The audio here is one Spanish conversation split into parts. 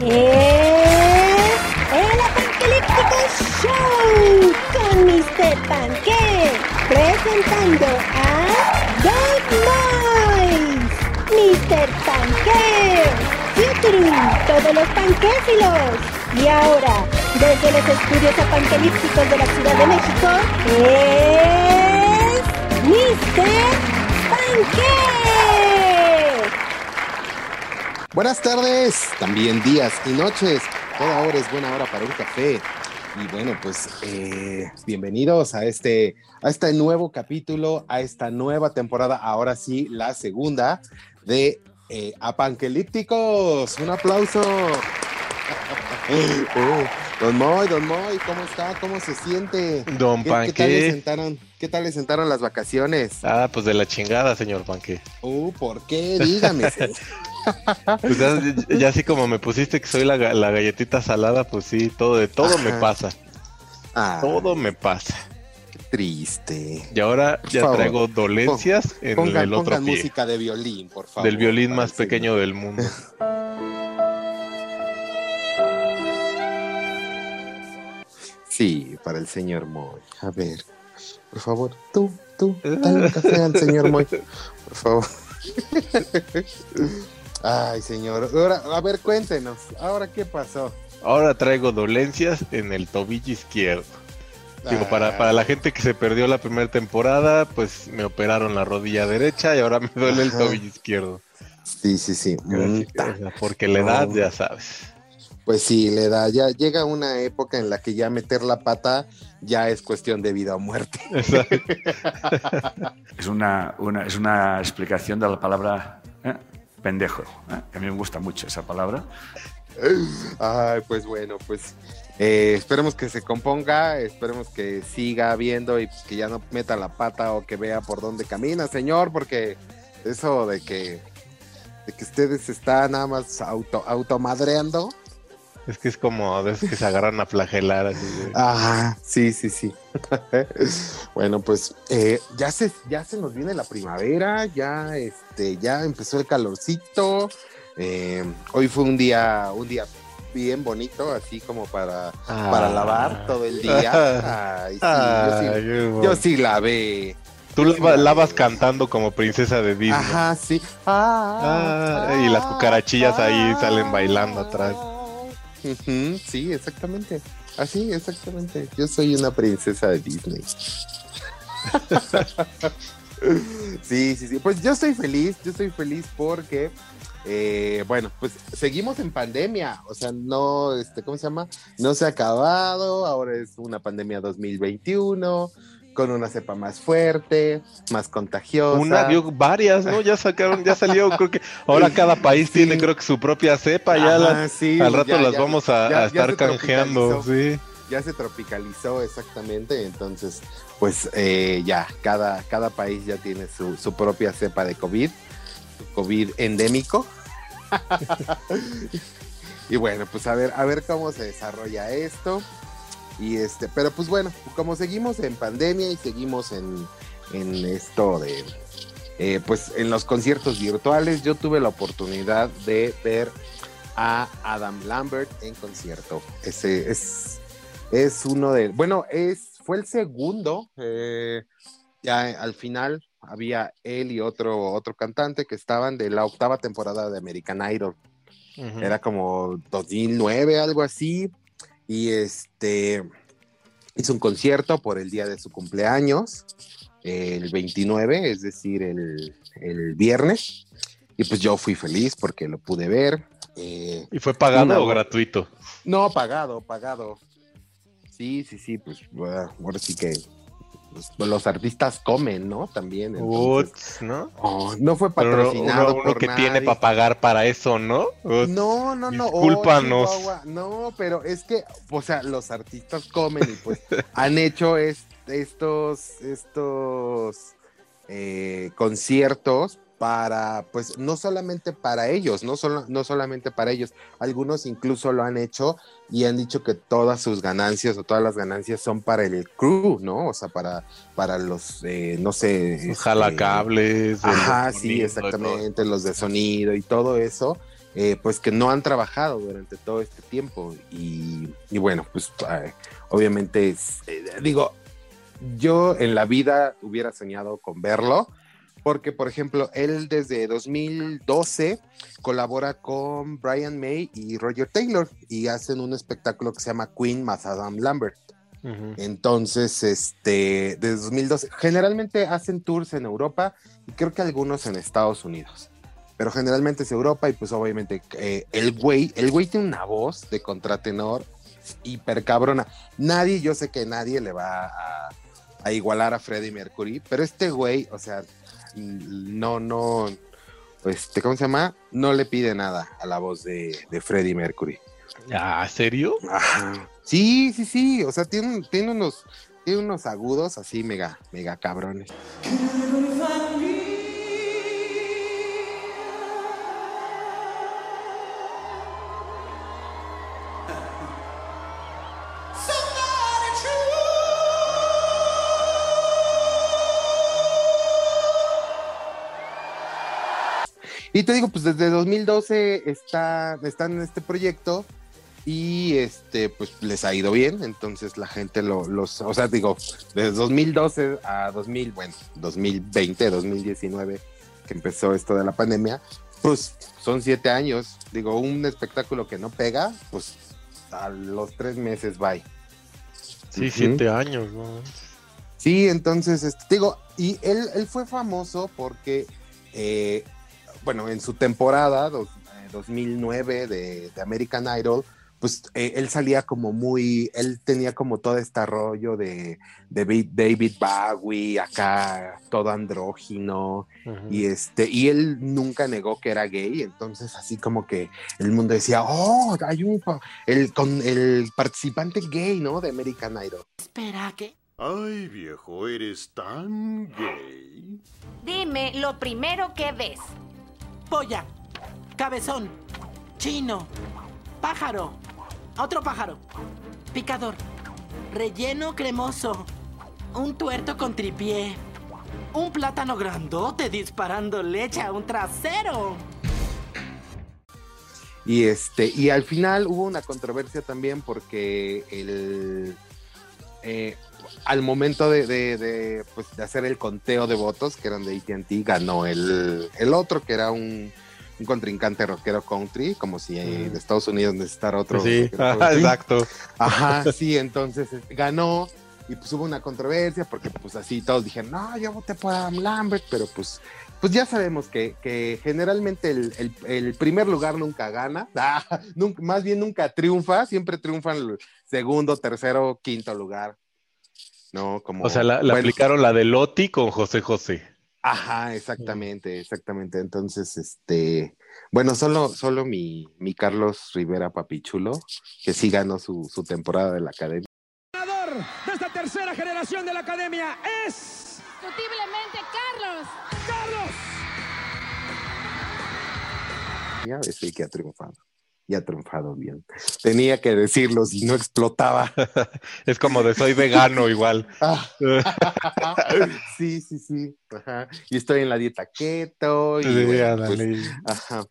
es el Apocalíptico Show con Mr. Panque presentando a Dog Mice, Mr. Panque, Futuru, todos los panquéfilos. Y ahora, desde los estudios apanquelípticos de la Ciudad de México, es Mr. Panque. Buenas tardes, también días y noches. Toda hora es buena hora para un café. Y bueno, pues eh, bienvenidos a este, a este nuevo capítulo, a esta nueva temporada, ahora sí, la segunda de eh, Apanquelípticos. Un aplauso. Eh, don Moy, Don Moy, ¿cómo está? ¿Cómo se siente? Don ¿Qué, Panque. ¿qué tal, le sentaron, ¿Qué tal le sentaron las vacaciones? Ah, pues de la chingada, señor Panque. Uh, ¿por qué? Dígame. Pues ya, ya así como me pusiste que soy la, ga- la galletita salada, pues sí, todo de todo me pasa. Ah, Todo me pasa. qué triste. Y ahora ya favor, traigo dolencias en Pongan, el otro pongan pie. música de violín, por favor. Del violín más pequeño del mundo. Sí, para el señor Moy. A ver, por favor, tú, tú, dale un café al señor Moy, por favor. Ay, señor. Ahora, a ver, cuéntenos. Ahora, ¿qué pasó? Ahora traigo dolencias en el tobillo izquierdo. Digo, para, Ah, para la gente que se perdió la primera temporada, pues me operaron la rodilla derecha y ahora me duele el Ajá. tobillo izquierdo. Sí, sí, sí. Mm, Porque la edad, No. ya sabes. Pues sí, le da. Ya llega una época en la que ya meter la pata ya es cuestión de vida o muerte. Es una, una- es una explicación de la palabra ¿eh? Pendejo. ¿eh? Que a mí me gusta mucho esa palabra. Ay, pues bueno, pues eh, esperemos que se componga, esperemos que siga viendo y que ya no meta la pata o que vea por dónde camina, señor, porque eso de que de que ustedes están nada más auto automadreando. Es que es como veces que se agarran a flagelar así de- Ajá, sí, sí, sí. bueno, pues eh, ya se ya se nos viene la primavera, ya este ya empezó el calorcito. eh, hoy fue un día un día bien bonito, así como para para Ah. lavar todo el día. Ay, sí, yo, sí, qué yo sí lavé. Tú lavé. lavas cantando como princesa de Disney. Ajá, sí. Ah, Ah, y las cucarachillas ahí salen bailando atrás. Sí, exactamente. Así, exactamente. Yo soy una princesa de Disney. sí, sí, sí. Pues yo estoy feliz, yo estoy feliz porque, eh, bueno, pues seguimos en pandemia. O sea, no, este, ¿cómo se llama? No se ha acabado. Ahora es una pandemia 2021 con una cepa más fuerte, más contagiosa. Una, vio varias, ¿no? Ya sacaron, ya salió, creo que ahora cada país Sí. tiene creo que su propia cepa, ya Ajá, la- sí, al rato ya- las ya- vamos a, ya- a ya estar canjeando, sí. ya se tropicalizó exactamente, entonces pues eh, ya cada, cada país ya tiene su, su propia cepa de COVID, su COVID endémico. y bueno, pues a ver, a ver cómo se desarrolla esto. Y este, pero pues bueno, como seguimos en pandemia y seguimos en, en esto de eh, pues en los conciertos virtuales, yo tuve la oportunidad de ver a Adam Lambert en concierto. Ese es es uno de, bueno, es, fue el segundo, eh, ya al final había él y otro, otro cantante que estaban de la octava temporada de American Idol, Ujú. era como 2009, algo así, y este, hizo un concierto por el día de su cumpleaños, el 29, es decir, el, el viernes, y pues yo fui feliz porque lo pude ver. eh, ¿Y fue pagado Una- o gratuito? no, pagado, pagado. Sí, sí, sí, pues bueno, ahora sí que pues, los artistas comen, ¿no? También. entonces, Uts, ¿no? oh, no fue Pero patrocinado uno, uno por que nadie. tiene para pagar para eso, ¿no? Uts. No, no, no. oh, Discúlpanos. No, pero es que, o sea, los artistas comen y pues han hecho es- estos, estos eh, conciertos para, pues, no solamente para ellos, no, solo, no solamente para ellos, algunos incluso lo han hecho y han dicho que todas sus ganancias o todas las ganancias son para el crew, ¿no? O sea, para, para los, eh, no sé. Este, jalacables. el Ajá, sí, exactamente, los de sonido y todo eso. eh, pues que no han trabajado durante todo este tiempo. Y, y bueno, pues eh, obviamente, es, eh, digo, yo en la vida hubiera soñado con verlo, porque por ejemplo, él desde 2012 colabora con Brian May y Roger Taylor y hacen un espectáculo que se llama Queen más Adam Lambert. Entonces, este, desde 2012, generalmente hacen tours en Europa y creo que algunos en Estados Unidos. Pero generalmente es Europa y pues obviamente eh, el güey, el güey tiene una voz de contratenor hiper cabrona. Nadie, yo sé que nadie le va a, a igualar a Freddie Mercury, pero este güey, o sea, no, no, este, ¿cómo se llama? No le pide nada a la voz de, de Freddie Mercury. Ah, ¿serio? Ajá. Sí, sí, sí. O sea, tiene, tiene unos, tiene unos agudos así mega, mega cabrones. Y te digo, pues desde 2012 está, están en este proyecto y este, pues les ha ido bien, entonces la gente lo, los, o sea, digo, desde 2012 a 2000, bueno, 2020, 2019, que empezó esto de la pandemia, pues son siete años, digo, un espectáculo que no pega, pues a los tres meses bye. Sí, siete años, ¿no? Sí, entonces, este, digo, y él, él fue famoso porque, eh, bueno, en su temporada dos- eh, 2009 de, de American Idol, pues eh, él salía como muy, él tenía como todo este rollo de, de David Bowie, acá todo andrógino, y este, y él nunca negó que era gay, entonces así como que el mundo decía, oh, hay un, el, con el participante gay, ¿no? De American Idol. Espera, ¿qué? Ay, viejo, eres tan gay. Dime lo primero que ves. Polla, cabezón, chino, pájaro, otro pájaro, picador, relleno cremoso, un tuerto con tripié, un plátano grandote disparando leche a un trasero. Y este, y al final hubo una controversia también porque el eh, al momento de, de- de, pues, de hacer el conteo de votos, que eran de ATT, ganó el, el otro, que era un, un contrincante rockero country, como si eh, Mm. de Estados Unidos necesitara otro. Sí, ajá, exacto. Ajá, sí, entonces este, ganó y pues hubo una controversia porque pues así todos dijeron, no, yo voté por Adam Lambert, pero pues, pues ya sabemos que, que generalmente el, el- el primer lugar nunca gana, Ah, nunca- más bien nunca triunfa, siempre triunfan el segundo, tercero, quinto lugar. No, como... O sea, la, la bueno, aplicaron la de Loti con José José. Ajá, exactamente, exactamente. Entonces, este, bueno, solo, solo mi, mi Carlos Rivera Papichulo, que sí ganó su, su temporada de la academia. ganador de esta tercera generación de la academia es Indiscutiblemente, Carlos. Carlos. Ya el que ha triunfado. Y ha triunfado bien. Tenía que decirlo si no explotaba. Es como de soy vegano igual. Ah, sí, sí, sí. Ajá. Y estoy en la dieta keto. Y, Sí, bueno, pues. Ajá.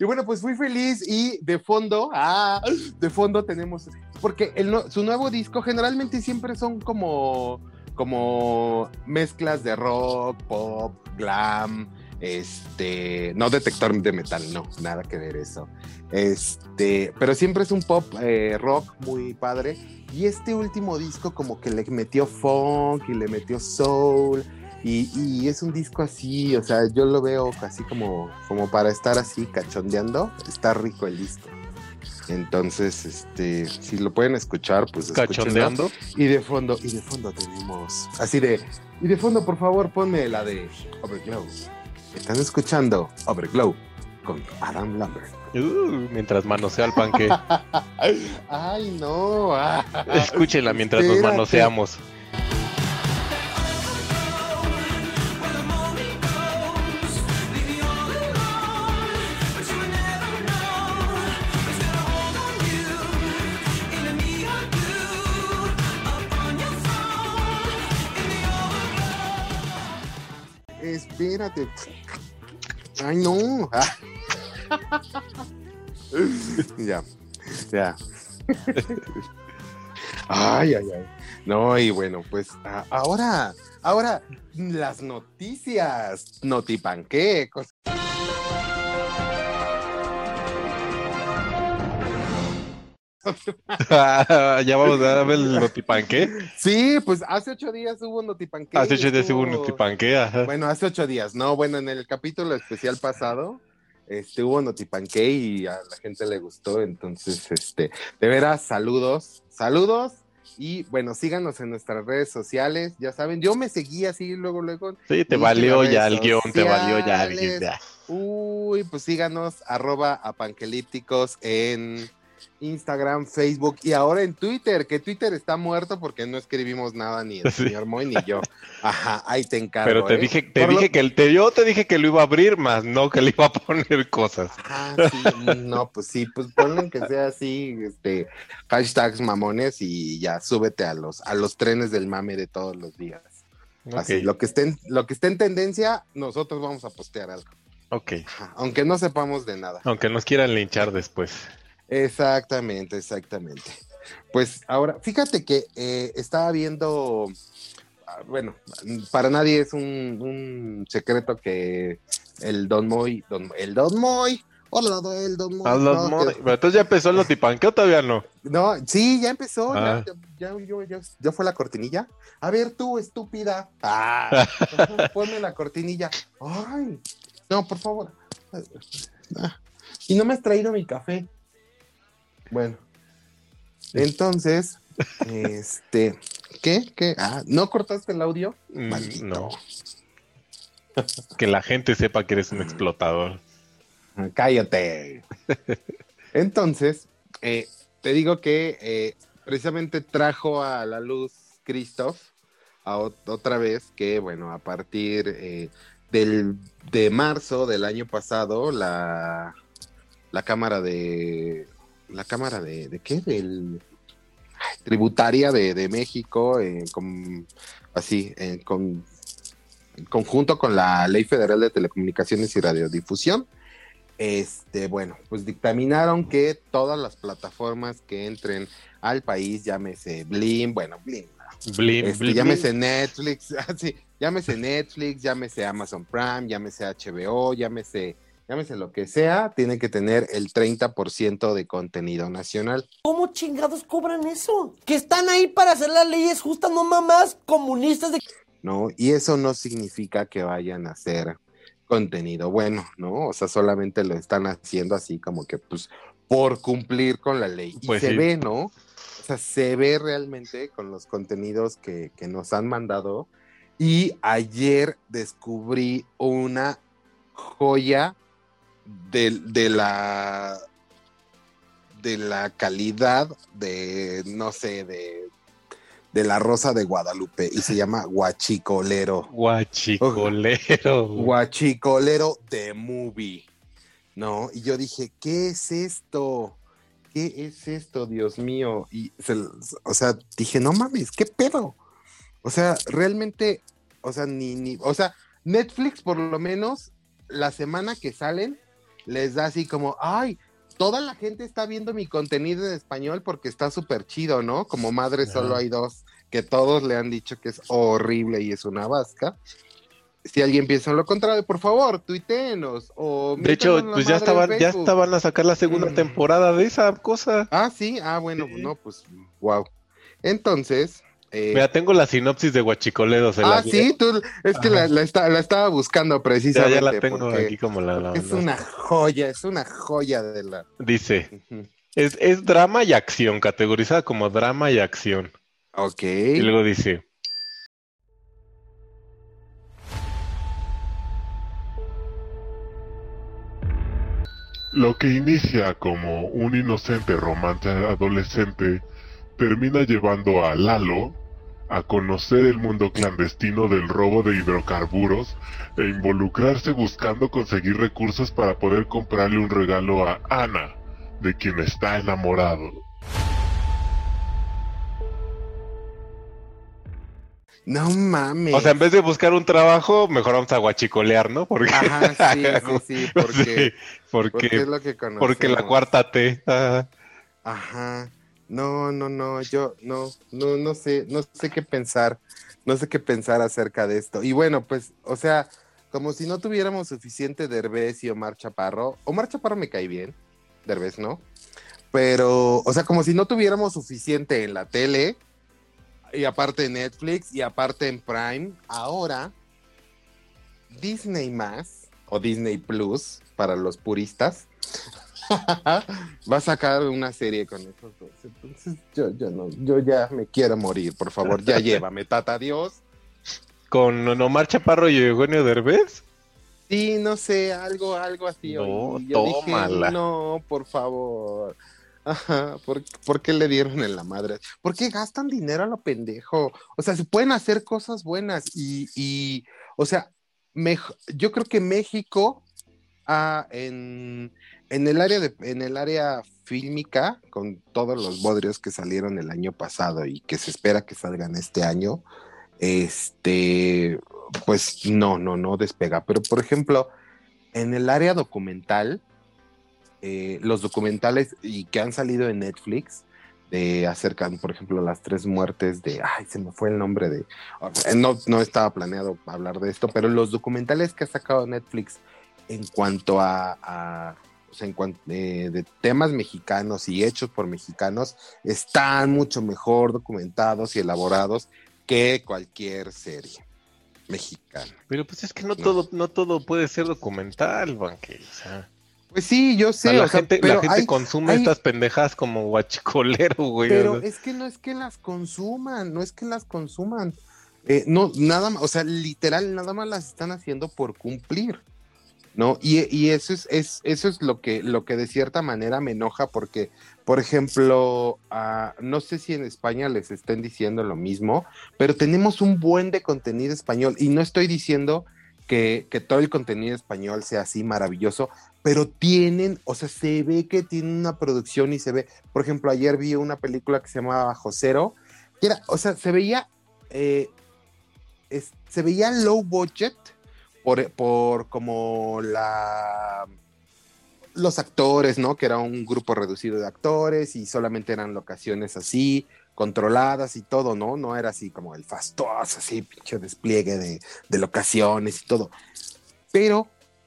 y bueno, pues fui feliz y de fondo, ah, de fondo tenemos, porque el no- su nuevo disco generalmente siempre son como, como mezclas de rock, pop, glam, este, no detector de metal, no, nada que ver eso. Este, pero siempre es un pop eh, rock muy padre. Y este último disco como que le metió funk y le metió soul. Y, y es un disco así, o sea, yo lo veo así como, como para estar así cachondeando. Está rico el disco. Entonces, este, si lo pueden escuchar, pues escúchenlo. Cachondeando. Y de fondo, y de fondo tenemos, así de, y de fondo, por favor, ponme la de Overglow. Están escuchando Overglow con Adam Lambert. Uh, mientras manosea el panque. Ay, no. ah. Escúchenla mientras nos Espérate. manoseamos. Espérate. Ay, no. Ah. ya, ya. Ay, ay, ay. No, y bueno, pues ahora, ahora las noticias, notipanquecos. ya vamos a ver el notipanque. Sí, pues hace ocho días hubo notipanque. Hace ocho días hubo un notipanque, ajá. Bueno, hace ocho días, no, bueno, en el capítulo especial pasado, este, hubo notipanque y a la gente le gustó, entonces, este, de veras, saludos, saludos, y bueno, síganos en nuestras redes sociales, ya saben, yo me seguí así luego, luego, Sí, te valió ya el guion, te valió ya. "Ah". uy, pues síganos, arroba apanquelípticos en Instagram, Facebook y ahora en Twitter, que Twitter está muerto porque no escribimos nada ni el Sí. señor Moy ni yo. Ajá, ahí te encargo. Pero te ¿eh? dije, te Por lo- dije que el, te, yo te dije que lo iba a abrir, más no que le iba a poner cosas. Ah, sí, no, pues sí, pues ponle que sea así, este, hashtags mamones y ya súbete a los, a los trenes del mame de todos los días. Así, lo que esté en, lo que esté en tendencia, nosotros vamos a postear algo. ok. Ajá, aunque no sepamos de nada. Aunque nos quieran linchar después. Exactamente, exactamente. Pues ahora, fíjate que eh, estaba viendo, ah, bueno, para nadie es un, un secreto que el Don Moy, Don- el Don Moy, hola, el Don Moy. Ah, los no, que- Pero entonces ya empezó el notipanque o todavía no. no, sí, ya empezó, Ah. ya, ya, ya, ya- ya fue la cortinilla. A ver, tú, estúpida. Ah, ponme la cortinilla. Ay, no, por favor. Ah, Y no me has traído mi café. Bueno, entonces, este, ¿qué? ¿Qué? Ah, ¿no cortaste el audio? Mm, Maldito. No. Que la gente sepa que eres un explotador. Ah, Cállate. Entonces, eh, te digo que eh, precisamente trajo a la luz Christoph a ot- otra vez que, bueno, a partir eh, del, de marzo del año pasado, la, la Cámara de... La Cámara de... ¿De qué? Del... Tributaria de, de México, eh, con, así, eh, con, en conjunto con la Ley Federal de Telecomunicaciones y Radiodifusión, este, bueno, pues dictaminaron que todas las plataformas que entren al país, llámese Blim, bueno, Blim, Blim, este, blim, llámese blim. Netflix, ah, sí, llámese Netflix, llámese Amazon Prime, llámese HBO, llámese, llámese lo que sea, tiene que tener el 30% de contenido nacional. ¿Cómo chingados cobran eso? Que están ahí para hacer las leyes justas, no mamás comunistas de... ¿no? Y eso no significa que vayan a hacer contenido bueno, ¿no? O sea, solamente lo están haciendo así como que, pues, por cumplir con la ley. Y Pues se sí. ve, ¿no? O sea, se ve realmente con los contenidos que, que nos han mandado. Y ayer descubrí una joya de, de la de la calidad de, no sé, de, de la Rosa de Guadalupe y se llama Guachicolero. Guachicolero. Guachicolero de movie. ¿No? Y yo dije, ¿qué es esto? ¿Qué es esto, Dios mío? Y, se- o sea, dije, no mames, ¿qué pedo? O sea, realmente, o sea, ni, ni, o sea, Netflix por lo menos, la semana que salen, les da así como, ay, toda la gente está viendo mi contenido en español porque está súper chido, ¿no? Como madre solo hay dos, que todos le han dicho que es horrible y es una vasca. Si alguien piensa en lo contrario, por favor, tuiteenos o De hecho, pues ya estaban, ya estaban a sacar la segunda Mm. temporada de esa cosa. Ah, sí, ah, bueno, Sí. no, pues, wow. Entonces, eh, Mira, tengo la sinopsis de Guachicolero. se ah, sí, tú, es que la, estaba buscando precisamente. ya la tengo aquí como la, la- Es una joya, es una joya de la. Dice, es, es drama y acción, categorizada como drama y acción. Ok. Y luego dice, Lo que inicia como un inocente romance adolescente termina llevando a Lalo a conocer el mundo clandestino del robo de hidrocarburos e involucrarse buscando conseguir recursos para poder comprarle un regalo a Ana, de quien está enamorado. No mames. O sea, en vez de buscar un trabajo, mejor vamos a guachicolear, ¿no? Porque, Ajá, sí, sí, sí, porque, Sí, porque, porque es lo que conocemos. porque la cuarta T. Ajá. No, no, no, yo no, no, no sé, no sé qué pensar, no sé qué pensar acerca de esto. Y bueno, pues, o sea, como si no tuviéramos suficiente Derbez y Omar Chaparro. Omar Chaparro me cae bien, Derbez no. Pero, o sea, como si no tuviéramos suficiente en la tele, y aparte en Netflix, y aparte en Prime, ahora Disney más, o Disney Plus, para los puristas, va a sacar una serie con esos dos. Entonces, yo, yo no, yo ya me quiero morir, por favor, ya llévame, tata Dios. Con Omar Chaparro y Eugenio Derbez. Sí, no sé, algo, algo así. No, yo dije, no, por favor. Ajá, ¿por, por qué le dieron en la madre? ¿Por qué gastan dinero a lo pendejo? O sea, se pueden hacer cosas buenas y, y o sea, mej- yo creo que México ah, en, en el área en el área fílmica, con todos los bodrios que salieron el año pasado y que se espera que salgan este año, este, pues no, no, no despega. Pero por ejemplo, en el área documental, eh, los documentales y que han salido en Netflix de acerca, por ejemplo, las tres muertes de, ay, se me fue el nombre de, no, no estaba planeado hablar de esto, pero los documentales que ha sacado Netflix en cuanto a- sea, en cuanto eh, de temas mexicanos y hechos por mexicanos, están mucho mejor documentados y elaborados que cualquier serie mexicana. Pero pues es que no, todo, no todo puede ser documental, Banque. O sea, Pues sí, yo o sea, sé, la, gente, pero la gente hay- consume hay- estas pendejas como guachicolero, güey. Pero o sea. es que no es que las consuman, no es que las consuman. Eh, no, nada más, o sea, literal, nada más las están haciendo por cumplir. ¿No? Y, y eso es, es- eso es lo que, lo que de cierta manera me enoja, porque, por ejemplo, ah, no sé si en España les estén diciendo lo mismo, pero tenemos un buen de contenido español. Y no estoy diciendo que, que todo el contenido español sea así maravilloso, pero tienen, o sea, se ve que tienen una producción y se ve, por ejemplo, ayer vi una película que se llamaba Josero, que era, o sea, se veía, eh, se veía low budget por, por como la los actores, ¿no? Que era un grupo reducido de actores y solamente eran locaciones así, controladas y todo, ¿no? No era así como el fastuoso, así, pinche despliegue de, de locaciones y todo. Pero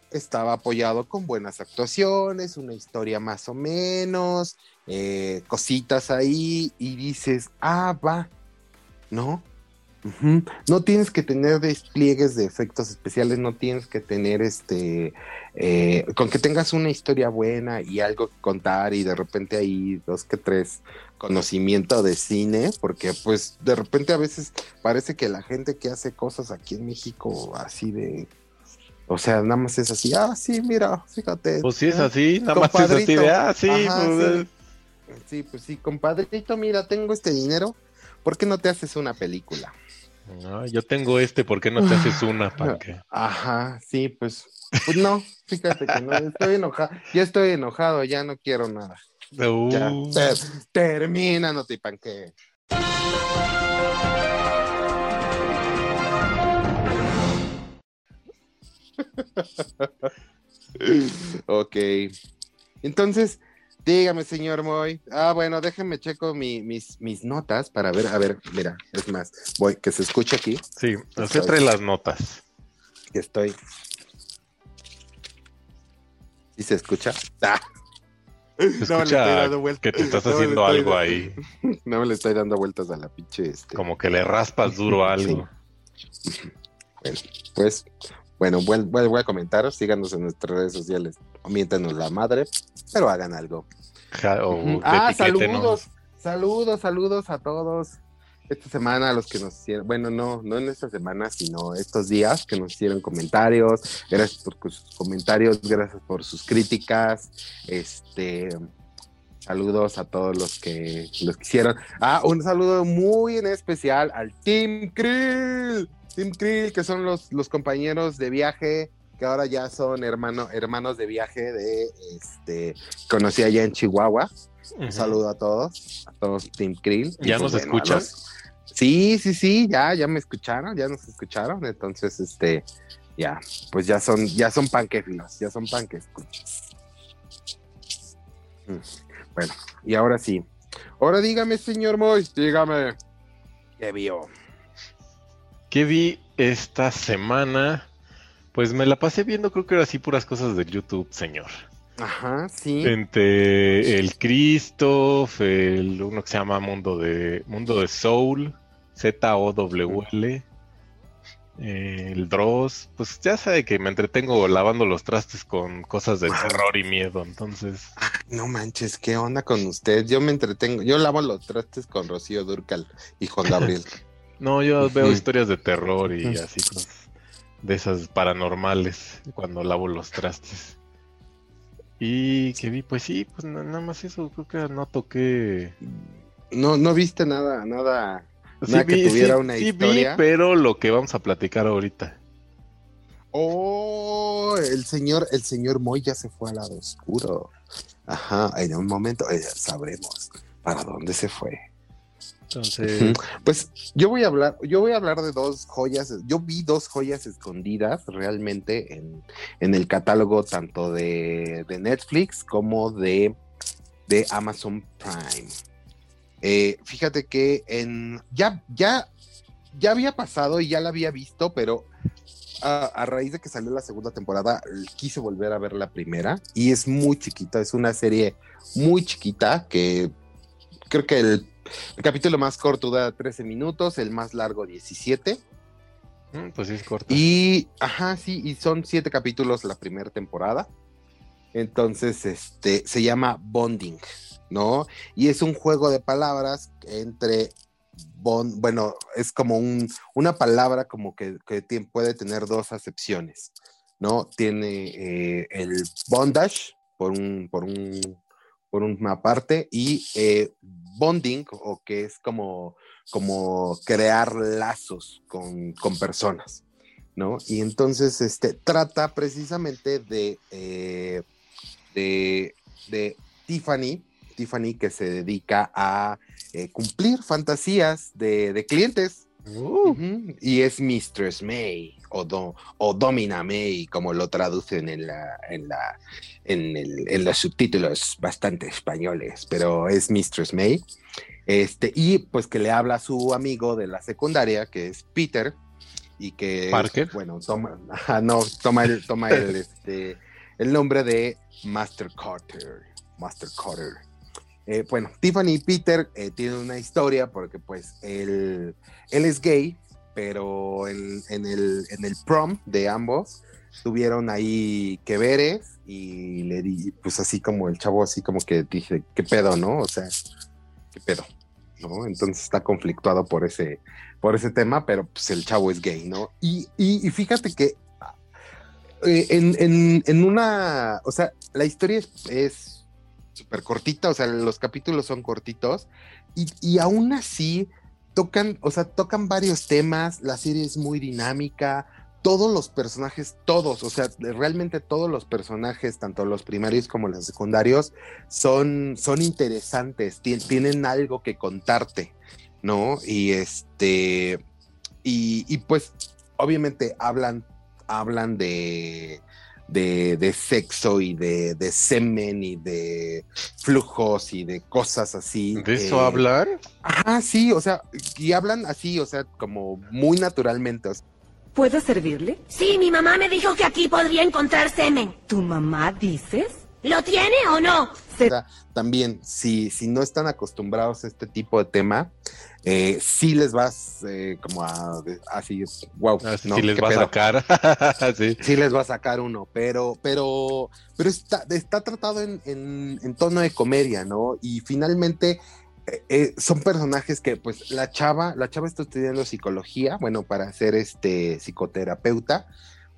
estaba apoyado con buenas actuaciones, una historia más o menos, eh, cositas ahí, y dices, ah, va, ¿no? No tienes que tener despliegues de efectos especiales, no tienes que tener este, eh, con que tengas una historia buena y algo que contar y de repente hay dos que tres conocimiento de cine, porque pues de repente a veces parece que la gente que hace cosas aquí en México así de, o sea, nada más es así, ah, sí, mira, fíjate. Pues sí es ah, así, nada más es así de, ah, sí, Ajá, pues, sí. Sí, pues sí, compadrito, mira, tengo este dinero, ¿por qué no te haces una película? No, yo tengo este, ¿por qué no te haces una, Panque? Ajá, sí, pues, pues no, fíjate que no, estoy enojado, ya estoy enojado, ya no quiero nada. Ya, Uh, ter- termina, no te panque. ok. Entonces, dígame, señor Moy. Ah, bueno, déjenme checo mi- mis, mis notas para ver. A ver, mira, es más, voy, que se escuche aquí. sí, usted trae las notas. Que estoy. ¿Sí se escucha? Ah. Se No le estoy dando vueltas. que te estás No haciendo algo dando- ahí, No me le estoy dando vueltas a la pinche este. como que le raspas duro a algo. Bueno, pues, bueno, voy, voy- voy a comentar, síganos en nuestras redes sociales, o miéntanos la madre, pero hagan algo. Ja- Ah, saludos, saludos, saludos a todos. Esta semana a los que nos hicieron, bueno, no, no en esta semana, sino estos días que nos hicieron comentarios. Gracias por sus comentarios, gracias por sus críticas. Este, saludos a todos los que los que hicieron. Ah, un saludo muy en especial al Team Krill. Team Krill, que son los, los compañeros de viaje que ahora ya son hermano, hermanos de viaje de este conocí allá en Chihuahua. Un saludo a todos, a todos Team Krill. ¿Ya nos bueno, los- Sí, sí, sí, ya, ya me escucharon, ya nos escucharon, entonces, este, ya, pues ya son, ya son panquefilos, ya son panques. Mm, Bueno, y ahora sí. Ahora dígame, señor Moy, dígame. ¿Qué vio? ¿Qué vi esta semana? Pues me la pasé viendo, creo que era así puras cosas de YouTube, señor. Ajá, sí. Entre el Christoph, el uno que se llama Mundo de Mundo de Soul, Z-O-W-L, el Dross, pues ya sabe que me entretengo lavando los trastes con cosas de terror y miedo, entonces. No manches, ¿qué onda con usted? Yo me entretengo, yo lavo los trastes con Rocío Durcal y Juan Gabriel. No, yo veo historias de terror y así cosas de esas paranormales cuando lavo los trastes. Y que vi, pues sí, pues na- nada más eso, creo que no toqué. No, no viste nada, nada, Sí nada que vi, tuviera sí- una sí vi, historia. pero lo que vamos a platicar ahorita. Oh, el señor, el señor Moy ya se fue al lado oscuro. Ajá, en un momento eh, sabremos para dónde se fue. Entonces. Pues yo voy a hablar, yo voy a hablar de dos joyas. Yo vi dos joyas escondidas realmente en, en el catálogo tanto de, de Netflix como de, de Amazon Prime. Eh, fíjate que en ya, ya, ya había pasado y ya la había visto, pero a, a raíz de que salió la segunda temporada, quise volver a ver la primera y es muy chiquita, es una serie muy chiquita que creo que el, el capítulo más corto dura 13 minutos, el más largo 17. mm, pues sí es corto. Y, ajá, sí, y son siete capítulos la primera temporada. Entonces, este, se llama Bonding, ¿no? Y es un juego de palabras entre bond, bueno, es como un, una palabra como que, que tien- puede tener dos acepciones, ¿no? Tiene eh, el bondage por un, por un, por una parte y eh, bonding, o que es como, como crear lazos con, con personas. ¿no? Y entonces este, trata precisamente de, eh, de, de Tiffany, Tiffany que se dedica a eh, cumplir fantasías de, de clientes. Ujú, Y es Mistress May o, Do- o Domina May, como lo traducen en, la, en, la, en, el- en los subtítulos bastante españoles, pero es Mistress May. Este, y pues que le habla a su amigo de la secundaria, que es Peter, y que Parker. bueno, toma, no, toma el, toma el, este, el nombre de Master Carter. Master Carter. Eh, bueno, Tiffany y Peter eh, tienen una historia porque pues él, es gay, pero en, el, en prom de ambos tuvieron ahí que veres y le di, pues así como el chavo así como que dije, ¿qué pedo, no? O sea, ¿qué pedo? ¿No? Entonces está conflictuado por ese, por ese tema, pero pues el chavo es gay, ¿no? Y, y, y fíjate que eh, en, en, en una, o sea, la historia es súper cortita, o sea, los capítulos son cortitos y, y aún así tocan, o sea, tocan varios temas, la serie es muy dinámica, todos los personajes, todos, o sea, realmente todos los personajes, tanto los primarios como los secundarios, son, son interesantes, tien- tienen algo que contarte, ¿no? Y este, y, y pues, obviamente hablan, hablan de, de, de sexo y de, de semen y de flujos y de cosas así. ¿De eso eh, hablar? Ajá, sí, o sea, y hablan así, o sea, como muy naturalmente. o sea, ¿Puedo servirle? Sí, mi mamá me dijo que aquí podría encontrar semen. ¿Tu mamá dices? ¿Lo tiene o no? o sea, también, si, si no están acostumbrados a este tipo de tema, eh, sí les vas eh, como a, así, wow, Ah, sí, ¿no? sí les ¿Qué va a pedo? sacar. sí. sí les va a sacar uno, pero, pero, pero está, está tratado en, en- en tono de comedia, ¿no? Y finalmente eh, eh, son personajes que, pues, la chava, la chava está estudiando psicología, bueno, para ser este psicoterapeuta,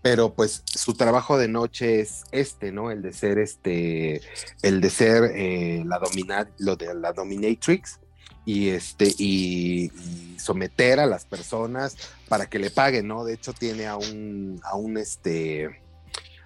pero pues su trabajo de noche es este, ¿no? El de ser este, el de ser eh, la dominar, lo de la dominatrix y este y, y someter a las personas para que le paguen, ¿no? De hecho tiene a un a un este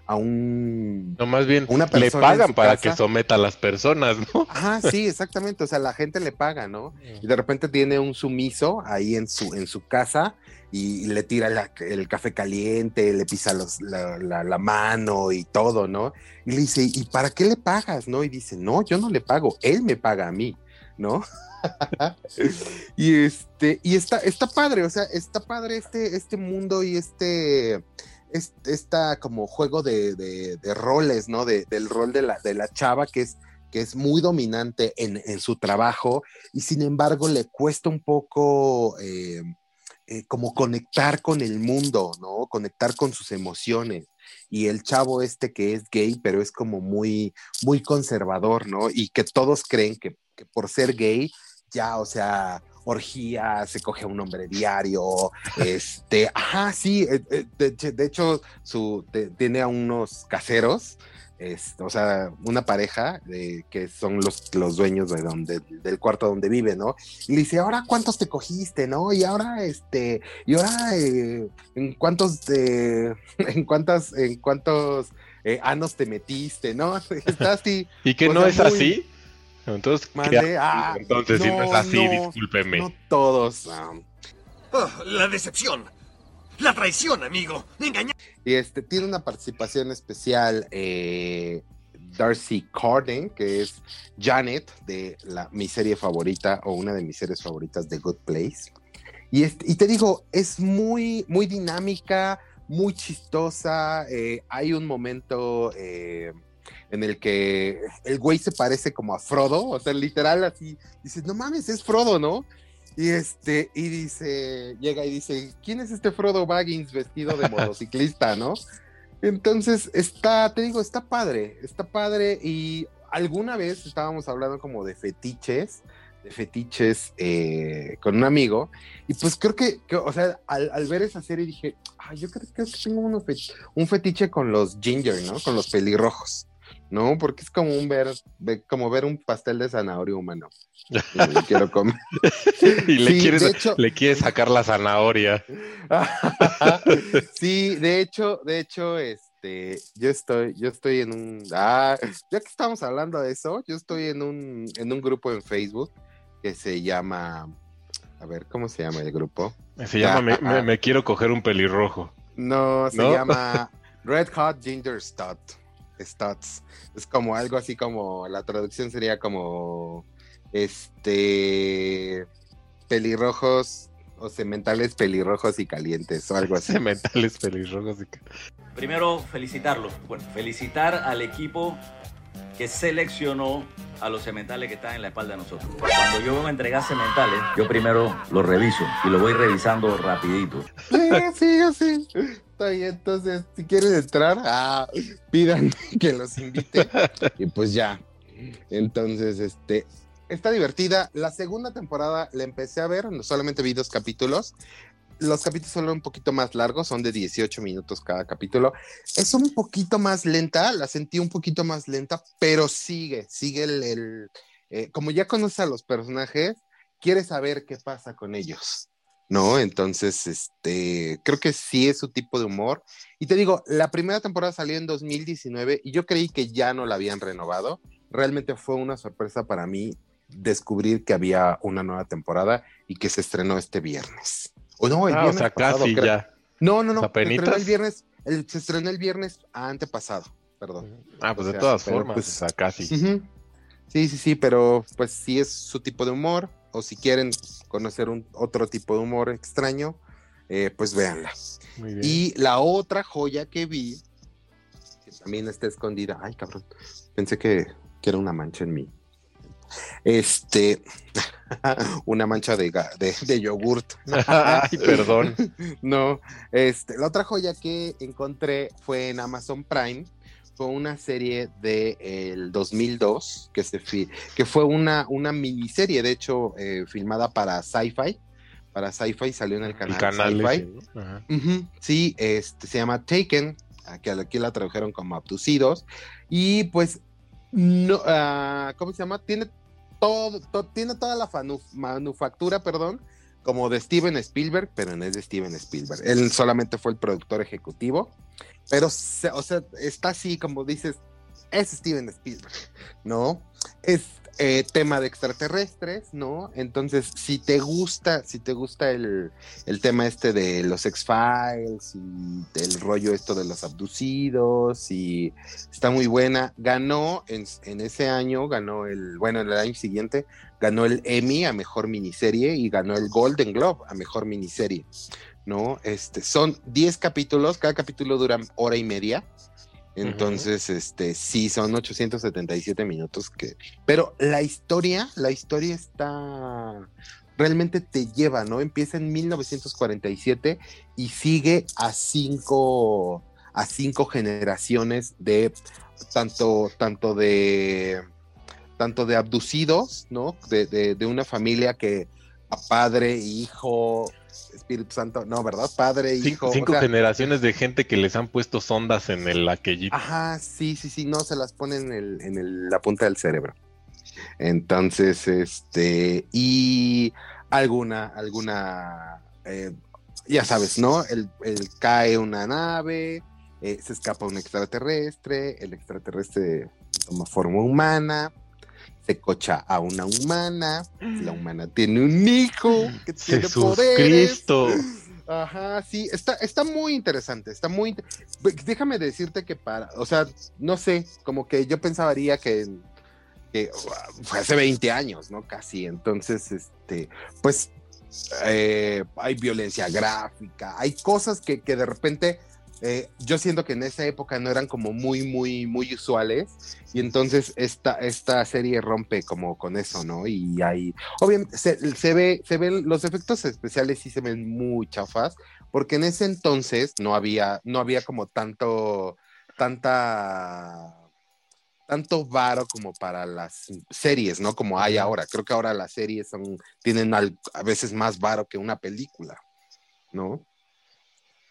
a un... No, más bien, Una le pagan para casa. que someta a las personas, ¿no? Ajá, sí, exactamente. O sea, la gente le paga, ¿no? Y de repente tiene un sumiso ahí en su, en su casa y le tira la- el café caliente, le pisa los- la, la- la mano y todo, ¿no? Y le dice, ¿y para qué le pagas? ¿No? Y dice, no, yo no le pago, él me paga a mí, ¿no? y este, y está, está padre, o sea, está padre este, este mundo y este, es- esta como juego de, de- de roles, ¿no? De- del rol de la, de la chava que es, que es muy dominante en, en su trabajo y sin embargo le cuesta un poco eh, eh, como conectar con el mundo, ¿no? Conectar con sus emociones. Y el chavo este que es gay, pero es como muy, muy conservador, ¿no? Y que todos creen que, que por ser gay, ya, o sea, orgía, se coge a un hombre diario, este, ajá, sí, eh, eh, de, hecho- de hecho, su, tiene a unos caseros, es, o sea, una pareja de, que son los, los dueños de donde, del cuarto donde vive, ¿no? Y le dice, ahora cuántos te cogiste, ¿no? Y ahora, este, y ahora, eh, ¿en cuántos, eh, en cuántas, en cuántos eh, anos te metiste, ¿no? Está así. ¿Y que no sea, es muy- así? Entonces, ah, Entonces, si no es así, no, discúlpeme. No todos. ah. Oh, la decepción. La traición, amigo. Engañar. Y este tiene una participación especial eh, Darcy Carden, que es Janet de la, mi serie favorita o una de mis series favoritas de Good Place. Y, este- y te digo, es muy, muy dinámica, muy chistosa. eh, hay un momento eh, en el que el güey se parece como a Frodo, o sea, literal así, dices, no mames, es Frodo, ¿no? Y este, y dice, llega y dice, ¿quién es este Frodo Baggins vestido de motociclista, no? Entonces, está, te digo, está padre, está padre. Y alguna vez estábamos hablando como de fetiches, de fetiches eh, con un amigo. Y pues creo que, o sea, al, ver esa serie dije, ay, yo creo, que tengo unos fe- un fetiche con los ginger, ¿no? Con los pelirrojos. ¿No? Porque es como un ver, ve- como ver un pastel de zanahoria humano. Y quiero comer. y le, Sí, quieres, hecho- le quieres sacar la zanahoria. sí, de hecho, de hecho, este, yo estoy, yo estoy en un, ah, ya que estamos hablando de eso, yo estoy en un, en un grupo en Facebook que se llama, a ver, ¿cómo se llama el grupo? Se llama me, me- me quiero coger un pelirrojo. No, se ¿No? llama Red Hot Ginger Stud. Studs. Es como algo así como, la traducción sería como, este, pelirrojos o sementales pelirrojos y calientes o algo así. Sementales pelirrojos y Primero, felicitarlo. Bueno, felicitar al equipo que seleccionó a los cementales que están en la espalda de nosotros. Cuando yo voy a entregar cementales, yo primero los reviso y lo voy revisando rapidito. Sí, sí, sí. Está bien, entonces, si quieren entrar, ah, pidan que los invite. Y pues ya. Entonces, este, está divertida. La segunda temporada la empecé a ver, solamente vi dos capítulos. Los capítulos son un poquito más largos, son de 18 minutos cada capítulo. Es un poquito más lenta, la sentí un poquito más lenta, pero sigue, sigue el, eh, como ya conoces a los personajes, quieres saber qué pasa con ellos. ¿no? Entonces, este, creo que sí es su tipo de humor. Y te digo, la primera temporada salió en 2019 y yo creí que ya no la habían renovado. Realmente fue una sorpresa para mí descubrir que había una nueva temporada y que se estrenó este viernes. O no, el Ah, o sea, pasado, casi creo. ya. No, no, no. Se el viernes, el- se estrenó el viernes antepasado, perdón. Ah, pues O de todas pero, formas, pues, o sea, casi. Sí, sí, sí, pero pues sí es su tipo de humor, o si quieren conocer un otro tipo de humor extraño, eh, pues véanla. Muy bien. Y la otra joya que vi, que también está escondida, ay cabrón, pensé que, que era una mancha en mí. Este, una mancha de, de, de yogurt. Ay, perdón. No, este, la otra joya que encontré fue en Amazon Prime. Fue una serie del el 2002 que, se que fue una, una miniserie, de hecho, eh, filmada para Sci-Fi. Para Sci-Fi salió en el canal, El canal Sci-Fi. Sí, este, se llama Taken, que aquí la tradujeron como abducidos. Y pues, no, ah, ¿cómo se llama? Tiene todo, to- tiene toda la fanu- manufactura, perdón, como de Steven Spielberg, pero no es de Steven Spielberg. Él solamente fue el productor ejecutivo, pero, se- o sea, está así como dices, es Steven Spielberg, ¿no? Es eh, tema de extraterrestres, ¿no? Entonces, si te gusta, si te gusta el, el tema este de los X-Files y del rollo esto de los abducidos y está muy buena. Ganó en, en ese año, ganó el, bueno, en el año siguiente, ganó el Emmy a mejor miniserie y ganó el Golden Globe a mejor miniserie, ¿no? Este, son 10 capítulos, cada capítulo dura hora y media. Entonces, este, sí, son 877 minutos que... Pero la historia, la historia está... Realmente te lleva, ¿no? Empieza en 1947 y sigue a cinco, a cinco generaciones de tanto, tanto de tanto de abducidos, ¿no? De, de- de una familia que a padre, hijo, Espíritu Santo, no, ¿verdad? Padre, hijo. cinco sea, generaciones de gente que les han puesto sondas en el aquellito. Ajá, sí, sí, sí, no, se las ponen en, el- en el- la punta del cerebro. Entonces, este, y alguna, alguna, eh, ya sabes, ¿no? El, el- cae una nave, eh, se escapa un extraterrestre, el extraterrestre toma forma humana, se cocha a una humana, la humana tiene un hijo que tiene Jesús poderes. Cristo. Ajá, sí, está, está muy interesante, está muy... Déjame decirte que para, o sea, no sé, como que yo pensaría que, que uh, fue hace 20 años, ¿no? Casi, entonces, este, pues eh, hay violencia gráfica, hay cosas que, que de repente eh, yo siento que en esa época no eran como muy, muy, muy usuales y entonces esta, esta serie rompe como con eso, ¿no? Y hay, obviamente, se ve, se ven, los efectos especiales sí se ven muy chafas, porque en ese entonces no había, no había como tanto, tanta tanto varo como para las series, ¿no? Como hay ahora. Creo que ahora las series son, tienen al- a veces más varo que una película, ¿no?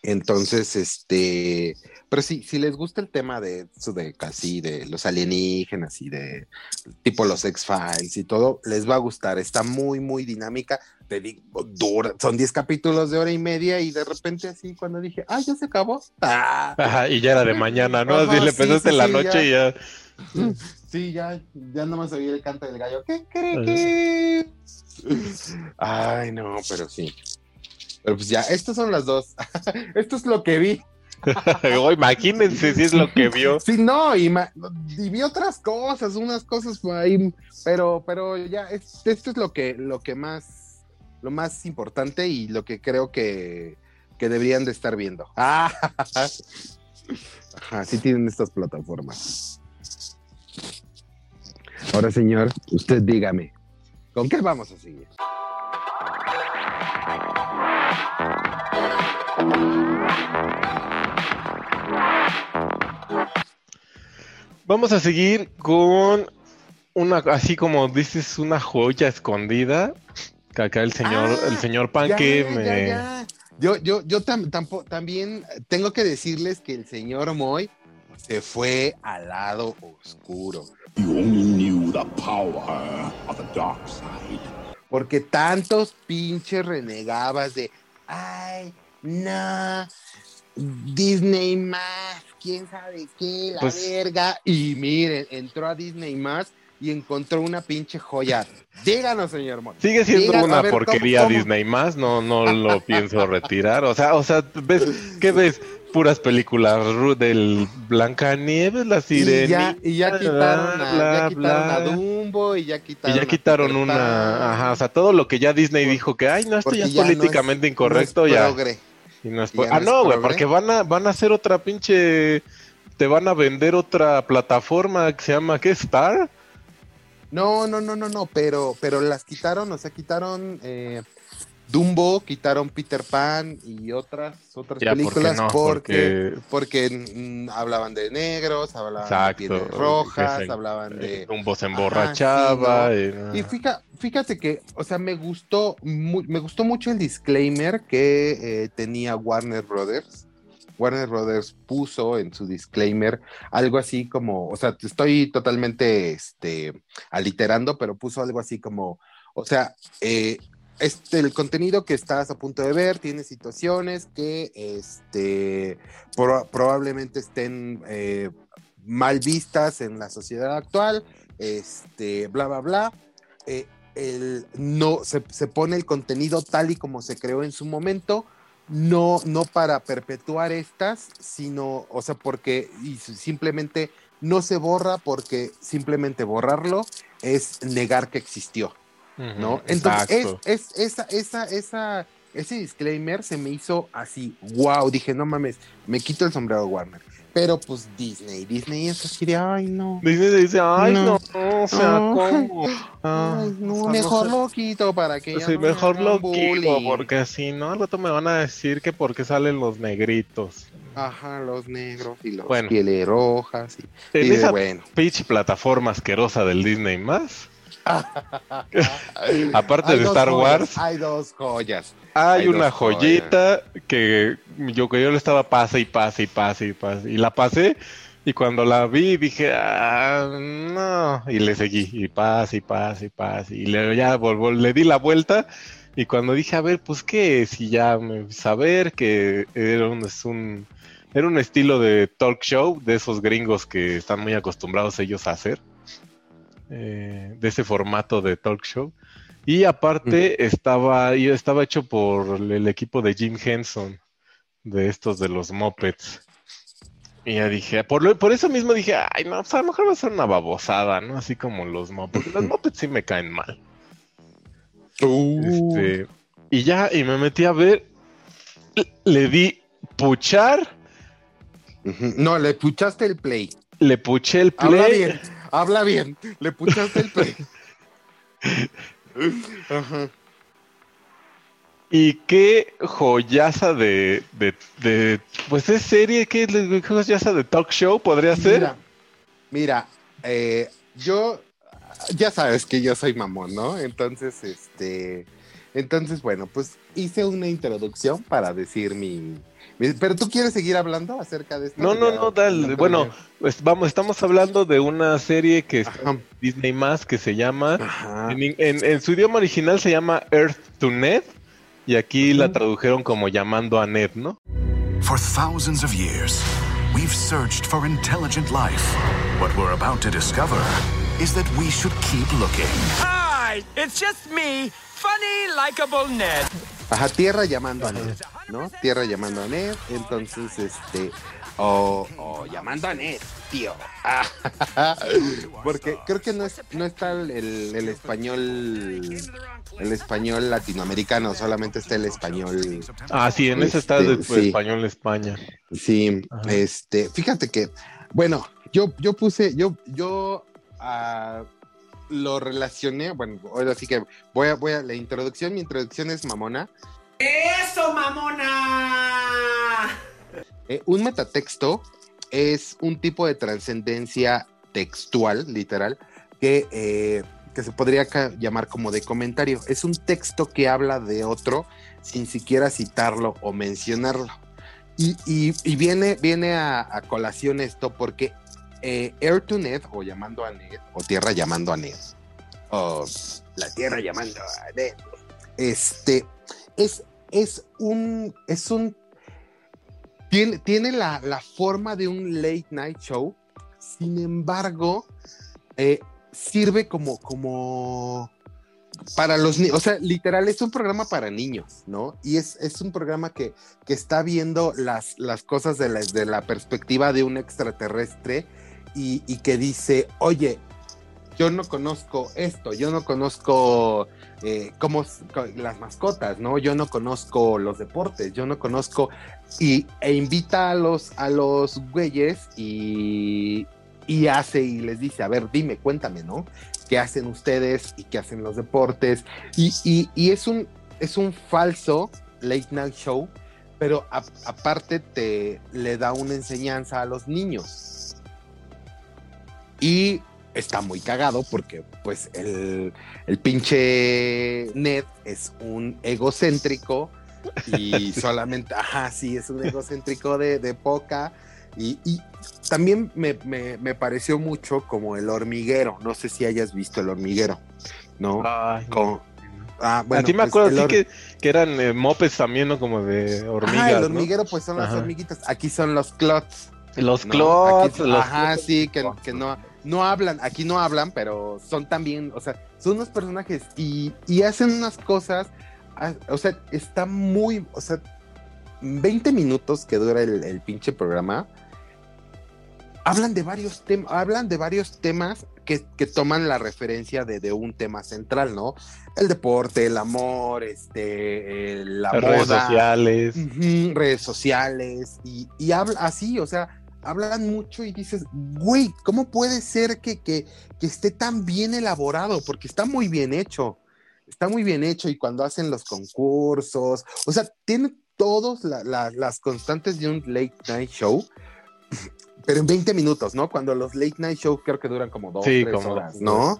Entonces, este, pero sí, si les gusta el tema de eso de casi de los alienígenas y de tipo los X-Files y todo, les va a gustar. Está muy, muy dinámica. Te digo, dura, son 10 capítulos de hora y media y de repente así cuando dije, ah, ya se acabó. Ah. Ajá, y ya era de mañana, ¿no? Ajá, Así le sí, empezaste sí, en la sí, noche y ya. Sí, ya, ya nomás oí el canto del gallo. ¿Qué cree que? Ay, no, pero sí. Pero pues ya, estas son las dos. Esto es lo que vi. Oh, imagínense si es lo que vio. Sí, no, y, vi otras cosas, unas cosas por ahí, pero, pero ya, es- esto es lo que, lo que más, lo más importante y lo que creo que, que deberían de estar viendo. Ah, Ajá, sí tienen estas plataformas. Ahora, señor, usted dígame, ¿con qué vamos a seguir? Vamos a seguir con una, así como dices, una joya escondida. Que acá el señor, Ah, el señor Panque Ya, me. ya, ya. Yo, yo, yo tam- tampo- también tengo que decirles que el señor Moy se fue al lado oscuro. You only knew the power of the dark side. Porque tantos pinches renegabas de, ay, no, Disney más, quién sabe qué, la Pues- verga. Y miren, entró a Disney más y encontró una pinche joya. Díganos, señor Moy. Sigue siendo Díganos, una ver, ¿cómo- porquería cómo? Disney más, no, no lo pienso retirar. O sea, o sea, ves, ¿qué ves? Puras películas del Blancanieves, la Y sirena. ya, y ya quitaron, a, ya quitaron a Dumbo y ya Y quitaron ya a quitaron una, ajá, o sea, todo lo que ya Disney dijo que, ay, no, esto ya es ya no es- políticamente no es incorrecto, ya. progre. Y no es Y ya ah, no güey, porque van a, van a hacer otra pinche, te van a vender otra plataforma que se llama, ¿qué? Star. No, no, no, no, no, pero, pero las quitaron, o sea, quitaron eh, Dumbo, quitaron Peter Pan y otras, otras Ya, ¿por qué películas no? porque, porque mm, hablaban de negros, hablaban Exacto, de pieles rojas, se- hablaban de... Dumbo se Ajá, emborrachaba. sí, y- ¿no? Y fíjate, fíjate que, o sea, me gustó, mu- me gustó mucho el disclaimer que eh, tenía Warner Brothers. Warner Brothers puso en su disclaimer algo así como, o sea, estoy totalmente este, aliterando, pero puso algo así como, o sea, eh, este, el contenido que estás a punto de ver tiene situaciones que este, pro- probablemente estén eh, mal vistas en la sociedad actual, este, bla, bla, bla. Eh, no, se, pone el contenido tal y como se creó en su momento, no, no para perpetuar estas, sino, o sea, porque simplemente no se borra porque simplemente borrarlo es negar que existió. ¿No? Entonces, es, es, esa, esa, esa, ese disclaimer se me hizo así, wow, dije, no mames, me quito el sombrero Warner. Pero pues Disney, Disney es así de, ay, no. Disney dice, ay, no, No. o sea, Ay. ¿cómo? Ah, Ay, no, o sea, mejor sé. lo quito para que ya Sí, no me mejor lo quito, porque si no, al rato me van a decir que por qué salen los negritos. Ajá, los negros y los Bueno. pieles rojas. Y, En y de esa bueno. pitch plataforma asquerosa del Disney más, aparte Hay de Star joyas, Wars, Hay dos joyas. hay, hay una joyas. joyita que yo que yo le estaba pase y pase y pase y pase y la pasé y cuando la vi dije ah, no y le seguí y pase y pase y pase y le ya le di la vuelta y cuando dije a ver pues qué y ya me saber que era un, es un era un estilo de talk show de esos gringos que están muy acostumbrados ellos a hacer eh, de ese formato de talk show y aparte estaba, y estaba hecho por el equipo de Jim Henson, de estos de los Muppets. Y ya dije, por, lo- por eso mismo dije, ay, no, pues a lo mejor va a ser una babosada, ¿no? Así como los Muppets. Los Muppets sí me caen mal. Este, y ya, y me metí a ver, le di puchar. No, le puchaste el play. le puché el Habla play. bien, habla bien. Le puchaste el play. Ajá. Y qué joyaza de, de, de- pues es serie, qué qué joyaza de talk show podría ser. Mira, mira, eh, yo, ya sabes que yo soy mamón, ¿no? Entonces, este, entonces, bueno, pues hice una introducción para decir mi, mi- pero tú quieres seguir hablando acerca de esto. No, no, no, dale. no, Bueno, pues vamos, estamos hablando de una serie que en Disney más que se llama, Ajá. en, en- en su idioma original se llama Earth to Ned y aquí la tradujeron como llamando a Ned, ¿no? For thousands of years, we've searched for intelligent life. What we're about to discover is that we should keep looking. Hi, it's just me, funny, likable Ned. Ajá, Tierra llamando a Ned, ¿no? Tierra llamando a Ned, entonces, este, o, llamando a Ned, tío. Porque creo que no, es, no está el, el- el español, el español latinoamericano, solamente está el español. Ah, sí, en ese está de Este, sí. español España. Sí, este, fíjate que, bueno, yo, yo puse, yo, yo ah, lo relacioné, bueno, ahora sí que voy a, voy a, la introducción, mi introducción es mamona. ¡Eso, mamona! Eh, un metatexto es un tipo de trascendencia textual, literal, que, eh, que se podría llamar como de comentario. Es un texto que habla de otro sin siquiera citarlo o mencionarlo. Y, y- y viene, viene a, a colación esto porque eh, Air to Ned, o llamando a Ned, o Tierra llamando a Ned, o la Tierra llamando a Ned, este, es, es un, es un tiene, tiene la, la forma de un late night show, sin embargo, eh, sirve como, como para los niños, o sea, literal, es un programa para niños, ¿no? Y es, es un programa que, que está viendo las, las cosas de la, de la perspectiva de un extraterrestre y, que dice, oye, yo no conozco esto, yo no conozco eh, cómo las mascotas, ¿no? Yo no conozco los deportes, yo no conozco y e invita a los a los güeyes y y hace y les dice, a ver, dime, cuéntame, ¿no? ¿Qué hacen ustedes y qué hacen los deportes? Y, y- y es un es un falso late night show, pero aparte te le da una enseñanza a los niños. Y está muy cagado porque pues el, el pinche Ned es un egocéntrico y solamente, ajá, sí, es un egocéntrico de, de poca. Y, y también me, me- me pareció mucho como el hormiguero. No sé si hayas visto el hormiguero, ¿no? Ay, Con, Ah, bueno, a ti me pues, acuerdo sí or- que, que eran eh, mopes también, ¿no? Como de hormigas. Ah, el ¿no? hormiguero, pues son las Ajá. hormiguitas. Aquí son los clots. Los ¿no? clots, Aquí- los Ajá, clots. sí, que, que no, no hablan. Aquí no hablan, pero son también, o sea, son unos personajes y, y hacen unas cosas. ah, O sea, está muy, o sea, 20 minutos que dura el, el pinche programa. Hablan de varios temas, hablan de varios temas que, que toman la referencia de, de un tema central, ¿no? El deporte, el amor, este, el- la Las moda, redes sociales. Redes sociales y, y habla así, o sea, hablan mucho y dices, güey, ¿cómo puede ser que, que, que esté tan bien elaborado? Porque está muy bien hecho, está muy bien hecho y cuando hacen los concursos, o sea, tiene todas las constantes de un late night show. Pero en 20 minutos, ¿no? Cuando los late night show creo que duran como dos, Sí, tres como horas, dos.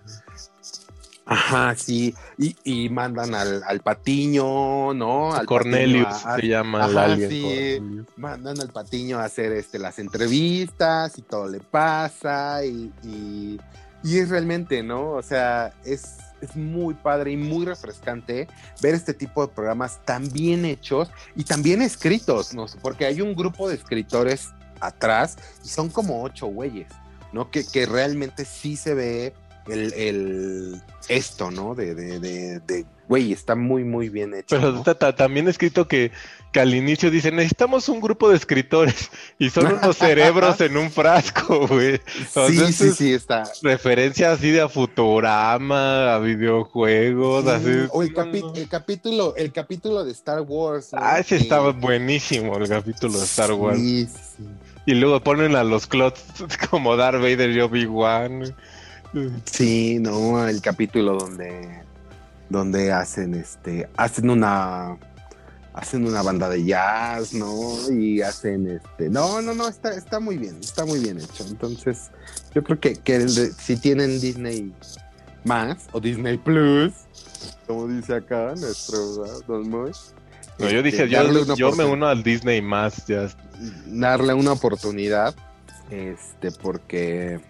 Ajá, sí. Y, y mandan al, al Patiño, ¿no? Al Cornelius Patiño a- se llama Ajá, alien, sí. Mandan al Patiño a hacer este, las entrevistas y todo le pasa y, y, y es realmente, ¿no? O sea, es, es muy padre y muy refrescante ver este tipo de programas tan bien hechos y tan bien escritos, ¿no? Porque hay un grupo de escritores atrás y son como ocho güeyes, ¿no? Que, que realmente sí se ve el, el esto, ¿no? De, de, de, de, güey, está muy, muy bien hecho. Pero ¿no? ta- también escrito que, que al inicio dicen, necesitamos un grupo de escritores y son unos cerebros en un frasco, güey. Sí, sí, sí, está. Referencia así de a Futurama, a videojuegos, así. O el, capi- el capítulo, el capítulo de Star Wars. Ah, ese estaba buenísimo, el capítulo de Star Wars. Sí, sí. Y luego ponen a los clots como Darth Vader y Obi-Wan. Sí, no, el capítulo donde donde hacen este hacen una hacen una banda de jazz, ¿no? Y hacen este no, no, no, está está muy bien, está muy bien hecho. Entonces, yo creo que, que si tienen Disney más o Disney Plus, como dice acá nuestro. Don Moy, No, yo este, dije, yo, darle una yo me uno al Disney más, ya. darle una oportunidad, este, porque,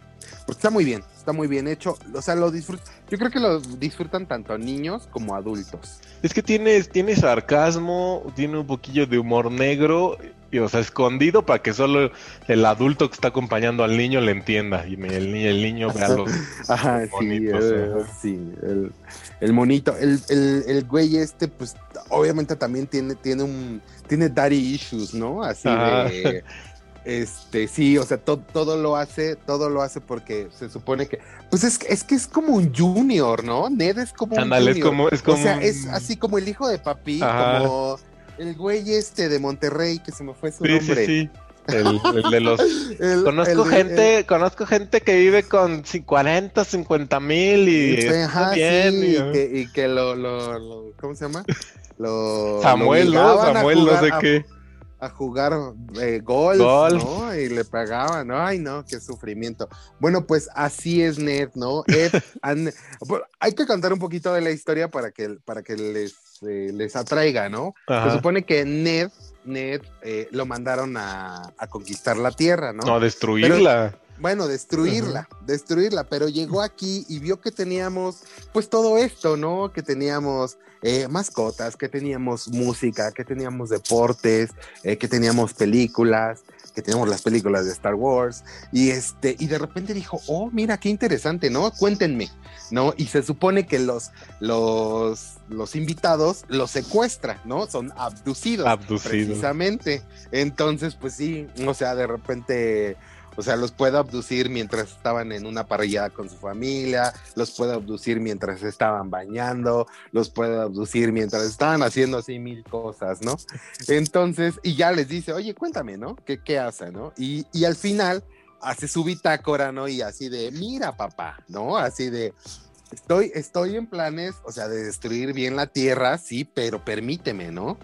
porque está muy bien, está muy bien hecho, o sea, lo disfrut yo creo que lo disfrutan tanto niños como adultos. Es que tiene, tiene sarcasmo, tiene un poquillo de humor negro, y, o sea, escondido para que solo el adulto que está acompañando al niño le entienda y el, ni- el niño vea los Ajá, sí, bonitos, eh, sí, el, el monito, el, el, el güey este, pues, obviamente también tiene, tiene un, tiene daddy issues, ¿no? Así Ajá. de, este, sí, o sea, to- todo lo hace, todo lo hace porque se supone que, pues es, que- es que es como un junior, ¿no? Ned es como Ándale, un es junior. como- es O como sea, un- es así como el hijo de papi, Ajá. como el güey este de Monterrey, que se me fue su Sí, sí, nombre. sí. El, el de los... El- conozco el gente, conozco gente que vive con ci- 40, 50 mil y ajá, bien. sí, y- que, y que lo, lo, lo- ¿cómo se llama? Lo, Samuel, lo ¿no? Samuel, no sé a- qué. A jugar eh, golf, Golf. ¿no? Y le pagaban. Ay, no, qué sufrimiento. Bueno, pues así es Ned, ¿no? Ed, and- pues, hay que contar un poquito de la historia para que, para que les, eh, les atraiga, ¿no? Ajá. Se supone que Ned, Ned eh, lo mandaron a, a conquistar la tierra, ¿no? No, a destruirla. Pero- bueno, destruirla, destruirla, pero llegó aquí y vio que teníamos, pues todo esto, ¿no? Que teníamos eh, mascotas, que teníamos música, que teníamos deportes, eh, que teníamos películas, que teníamos las películas de Star Wars, y este, y de repente dijo, oh, mira, qué interesante, ¿no? Cuéntenme, ¿no? Y se supone que los, los, los invitados los secuestra, ¿no? Son abducidos. Abducidos. Precisamente. Entonces, pues sí, o sea, de repente, o sea, los puede abducir mientras estaban en una parrillada con su familia, los puede abducir mientras estaban bañando, los puede abducir mientras estaban haciendo así mil cosas, ¿no? Entonces, y ya les dice, oye, cuéntame, ¿no? ¿Qué, qué hace, ¿no? Y, y al final hace su bitácora, ¿no? Y así de, mira, papá, ¿no? Así de, estoy, estoy en planes, o sea, de destruir bien la tierra, sí, pero permíteme, ¿no?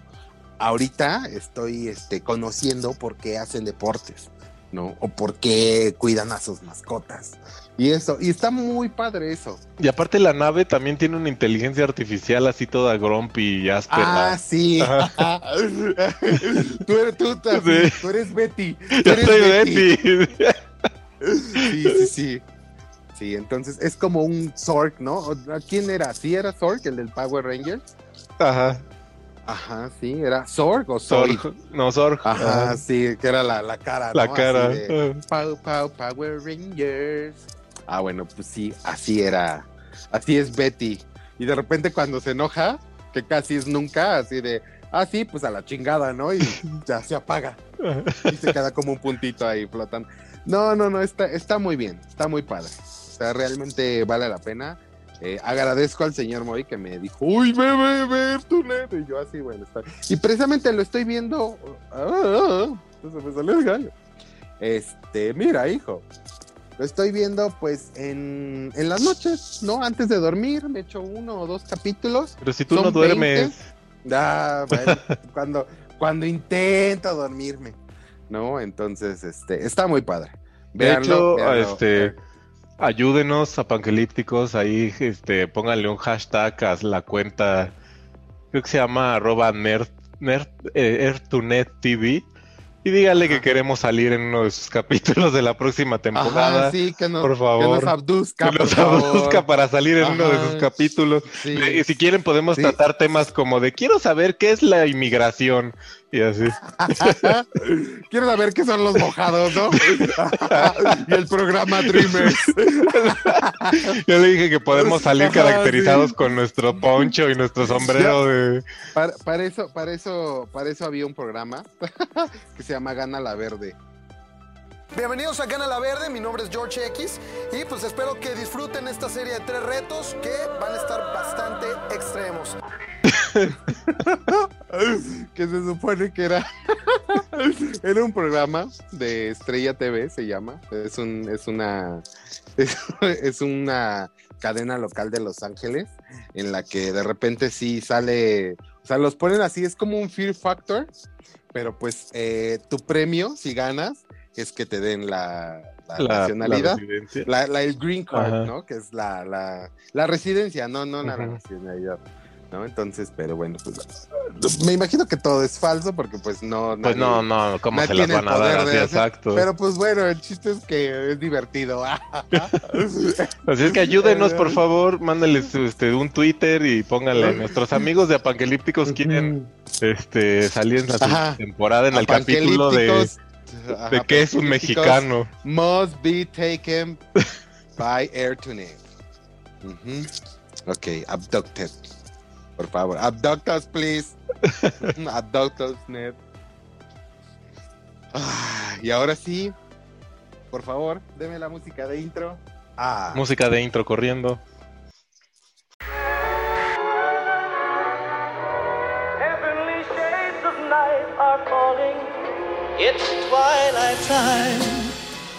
Ahorita estoy este, conociendo por qué hacen deportes, ¿no? O por qué cuidan a sus mascotas. Y eso, y está muy padre eso. Y aparte la nave también tiene una inteligencia artificial así toda grumpy y áspera. Ah, sí. Tú, eres, tú, tú- Sí. tú eres Betty. Tú Yo eres soy Betty. Sí, sí, sí. Sí, entonces es como un Zork, ¿no? ¿O- ¿Quién era? ¿Sí era Zork, el del Power Rangers? Ajá. Ajá, sí, era Zorg o. Zorg. No, Zorg. Ajá, sí, que era la, la cara. La ¿no? cara. De, Pow, pow, Power Rangers. Ah, bueno, pues sí, así era. Así es Betty. Y de repente cuando se enoja, que casi es nunca, así de, ah, sí, pues a la chingada, ¿no? Y ya se apaga. Y se queda como un puntito ahí flotando. No, no, no, está, está muy bien, está muy padre. O sea, realmente vale la pena. Eh, agradezco al señor Moy que me dijo, uy, ve, ve, ve, tu net. Y yo así, bueno, está. Y precisamente lo estoy viendo. ah, ah, ah, se me salió el gallo. Este, mira, hijo. Lo estoy viendo pues en, en las noches, ¿no? Antes de dormir, me echo uno o dos capítulos. Pero si tú Son no duermes. 20. Ah, bueno, cuando, cuando intento dormirme, ¿no? Entonces, este, está muy padre. De Véanlo, hecho, véanlo. este, ayúdenos a Panquelípticos, ahí este, pónganle un hashtag a la cuenta, creo que se llama arroba nerd, nerd, eh, TV, y díganle que queremos salir en uno de sus capítulos de la próxima temporada. Ajá, sí, que nos, por favor. que nos abduzca. Que nos abduzca para salir en uno de sus capítulos. sí. Y si quieren podemos Sí. tratar temas como de quiero saber qué es la inmigración y así. Quiero saber qué son los mojados, ¿no? y el programa Dreamers. Yo le dije que podemos salir Ajá, caracterizados sí. con nuestro poncho y nuestro sombrero de... Para, para eso, para eso, para eso había un programa que se llama Gana la Verde. Bienvenidos a Gana la Verde, mi nombre es George X y pues espero que disfruten esta serie de tres retos que van a estar bastante extremos. que se supone que era era un programa de Estrella TV se llama. Es un es una es, es una cadena local de Los Ángeles en la que de repente sí sale o sea los ponen así es como un Fear Factor pero pues eh, tu premio si ganas es que te den la, la La- nacionalidad. la el green card Ajá. no que es la, la, residencia no no la nacionalidad ¿no? Entonces, pero bueno, pues me imagino que todo es falso porque pues no... Pues no, no, ¿cómo nadie se las van a dar así? Exacto. Pero pues bueno, el chiste es que es divertido. Así es que ayúdenos, por favor, mándenles este, un Twitter y pónganle, nuestros amigos de Apangelípticos quieren este, salir en la temporada en el capítulo de, de que es un mexicano. Must be taken by air tonight. Ujú. Ok, abducted. Por favor, abduct us, please. abduct us, Ned. Ah, y ahora sí, por favor, deme la música de intro. Ah, Música de intro corriendo. Heavenly shades of night are calling. It's twilight time.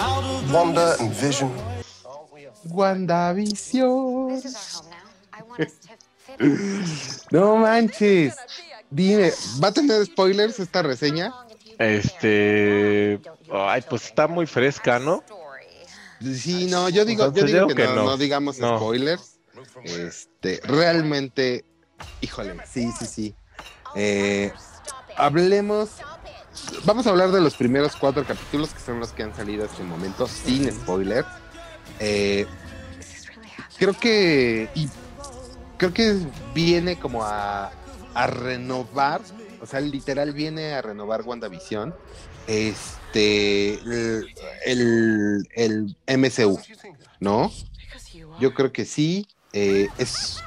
Out of the Wonder and Vision. WandaVision. No manches. Dime, ¿va a tener spoilers esta reseña? Este. Ay, pues está muy fresca, ¿no? Sí, no, yo digo, yo digo yo que, que no, no. no digamos No. spoilers. Este, realmente, híjole, sí, sí, sí. Eh, hablemos, vamos a hablar de los primeros cuatro capítulos que son los que han salido hasta el momento sin spoilers. Eh, creo que y creo que viene como a, a renovar, o sea, literal viene a renovar WandaVision. Este el, el, el MCU, ¿no? Yo creo que sí. eh, es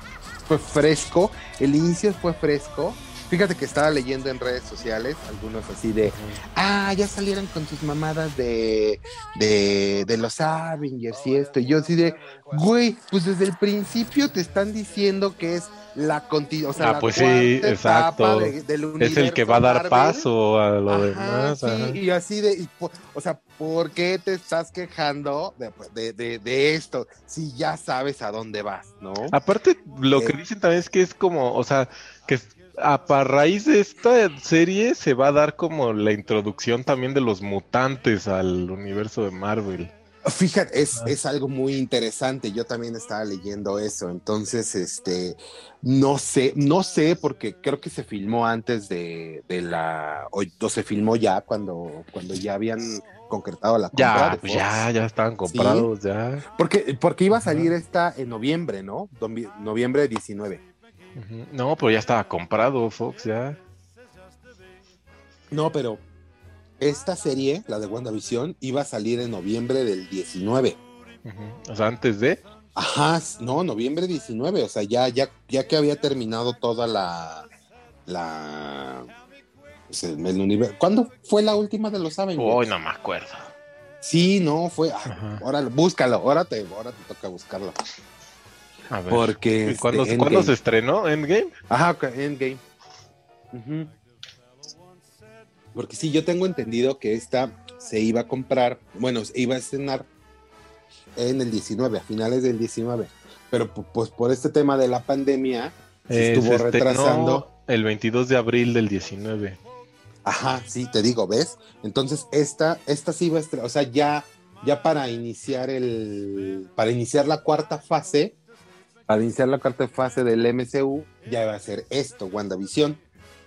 fue fresco. El inicio fue fresco. Fíjate que estaba leyendo en redes sociales algunos así de, ah, ya salieron con sus mamadas de, de, de los Avengers y esto. Y yo así de, güey, pues desde el principio te están diciendo que es la continuación. O sea, ah, la pues sí, exacto. de- del es el que va a dar Marvel. paso a lo Ajá, demás. sí, ajá. y así de, y o sea, ¿por qué te estás quejando de, de- de- de esto si ya sabes a dónde vas, no? Aparte, lo que dicen también es que es como, o sea, que a, a raíz de esta serie se va a dar como la introducción también de los mutantes al universo de Marvel. Fíjate, es, Ah. es algo muy interesante. Yo también estaba leyendo eso. Entonces, este, no sé, no sé, porque creo que se filmó antes de, de la, o, o se filmó ya cuando, cuando ya habían concretado la compra Ya, de pues Fox. ya, ya estaban comprados, ya. Porque, porque iba a salir esta en noviembre, ¿no? Noviembre 19. No, pero ya estaba comprado Fox, ya. No, pero esta serie, la de WandaVision, iba a salir en noviembre del 19. Ujú. O sea, antes de. Ajá, no, noviembre 19, o sea, ya, ya, ya que había terminado toda la, la, pues, el, el universo. ¿Cuándo fue la última de los Avengers? Hoy no me acuerdo. Sí, no, fue, ah, ahora, búscalo, ahora te, ahora te toca buscarlo. A ver. Porque, ¿Y ¿Cuándo, este, ¿cuándo se estrenó Endgame? Ajá, ok, Endgame. Porque sí, yo tengo entendido que esta se iba a comprar, bueno, se iba a estrenar en el 19, a finales del 19. Pero pu- pues por este tema de la pandemia, se Eh, estuvo se retrasando. El 22 de abril del 19. Ajá, sí, te digo, ¿ves? Entonces, esta, esta sí va a estrenar, o sea, ya, ya para iniciar el, para iniciar la cuarta fase, para iniciar la cuarta fase del MCU, ya va a ser esto, WandaVision,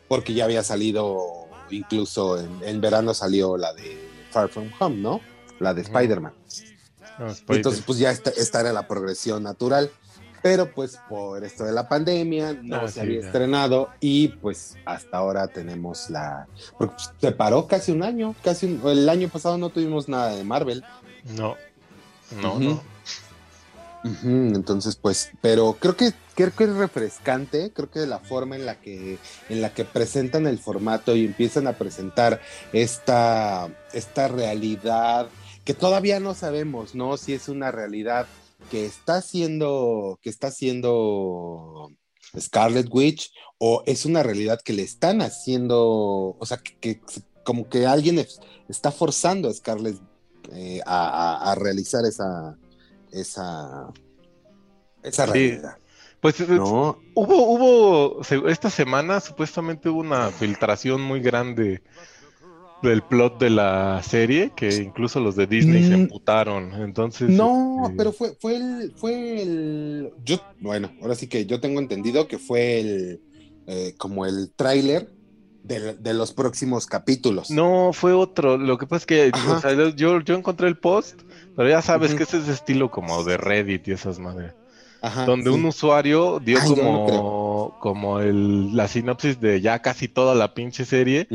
porque ya había salido, incluso en, en verano salió la de Far From Home, ¿no? La de Spider-Man. Spider- Entonces, pues ya esta, esta era la progresión natural. Pero pues por esto de la pandemia no Ah, se sí, había ya. estrenado y pues hasta ahora tenemos la... Porque pues, se paró casi un año, casi un- el año pasado no tuvimos nada de Marvel. No, no, Ujú. no. Entonces pues, pero creo que creo que es refrescante, creo que la forma en la que en la que presentan el formato y empiezan a presentar esta esta realidad que todavía no sabemos, ¿no? Si es una realidad que está haciendo que está haciendo Scarlet Witch o es una realidad que le están haciendo, o sea, que, como que alguien es- está forzando a Scarlet eh, a realizar esa esa esa Sí. realidad. Pues eh, No. hubo, hubo, se- esta semana supuestamente hubo una filtración muy grande del plot de la serie, que incluso los de Disney se Mm. emputaron. Entonces, No, este, pero fue, fue el, fue el, yo, bueno, ahora sí que yo tengo entendido que fue el, eh, como el tráiler de, de los próximos capítulos. No, fue otro. Lo que pasa es que Ajá. o sea, yo, yo encontré el post, pero ya sabes que ese es estilo como de Reddit y esas madres. Ajá, donde sí. un usuario dio Ay, yo no como, como el, la sinopsis de ya casi toda la pinche serie.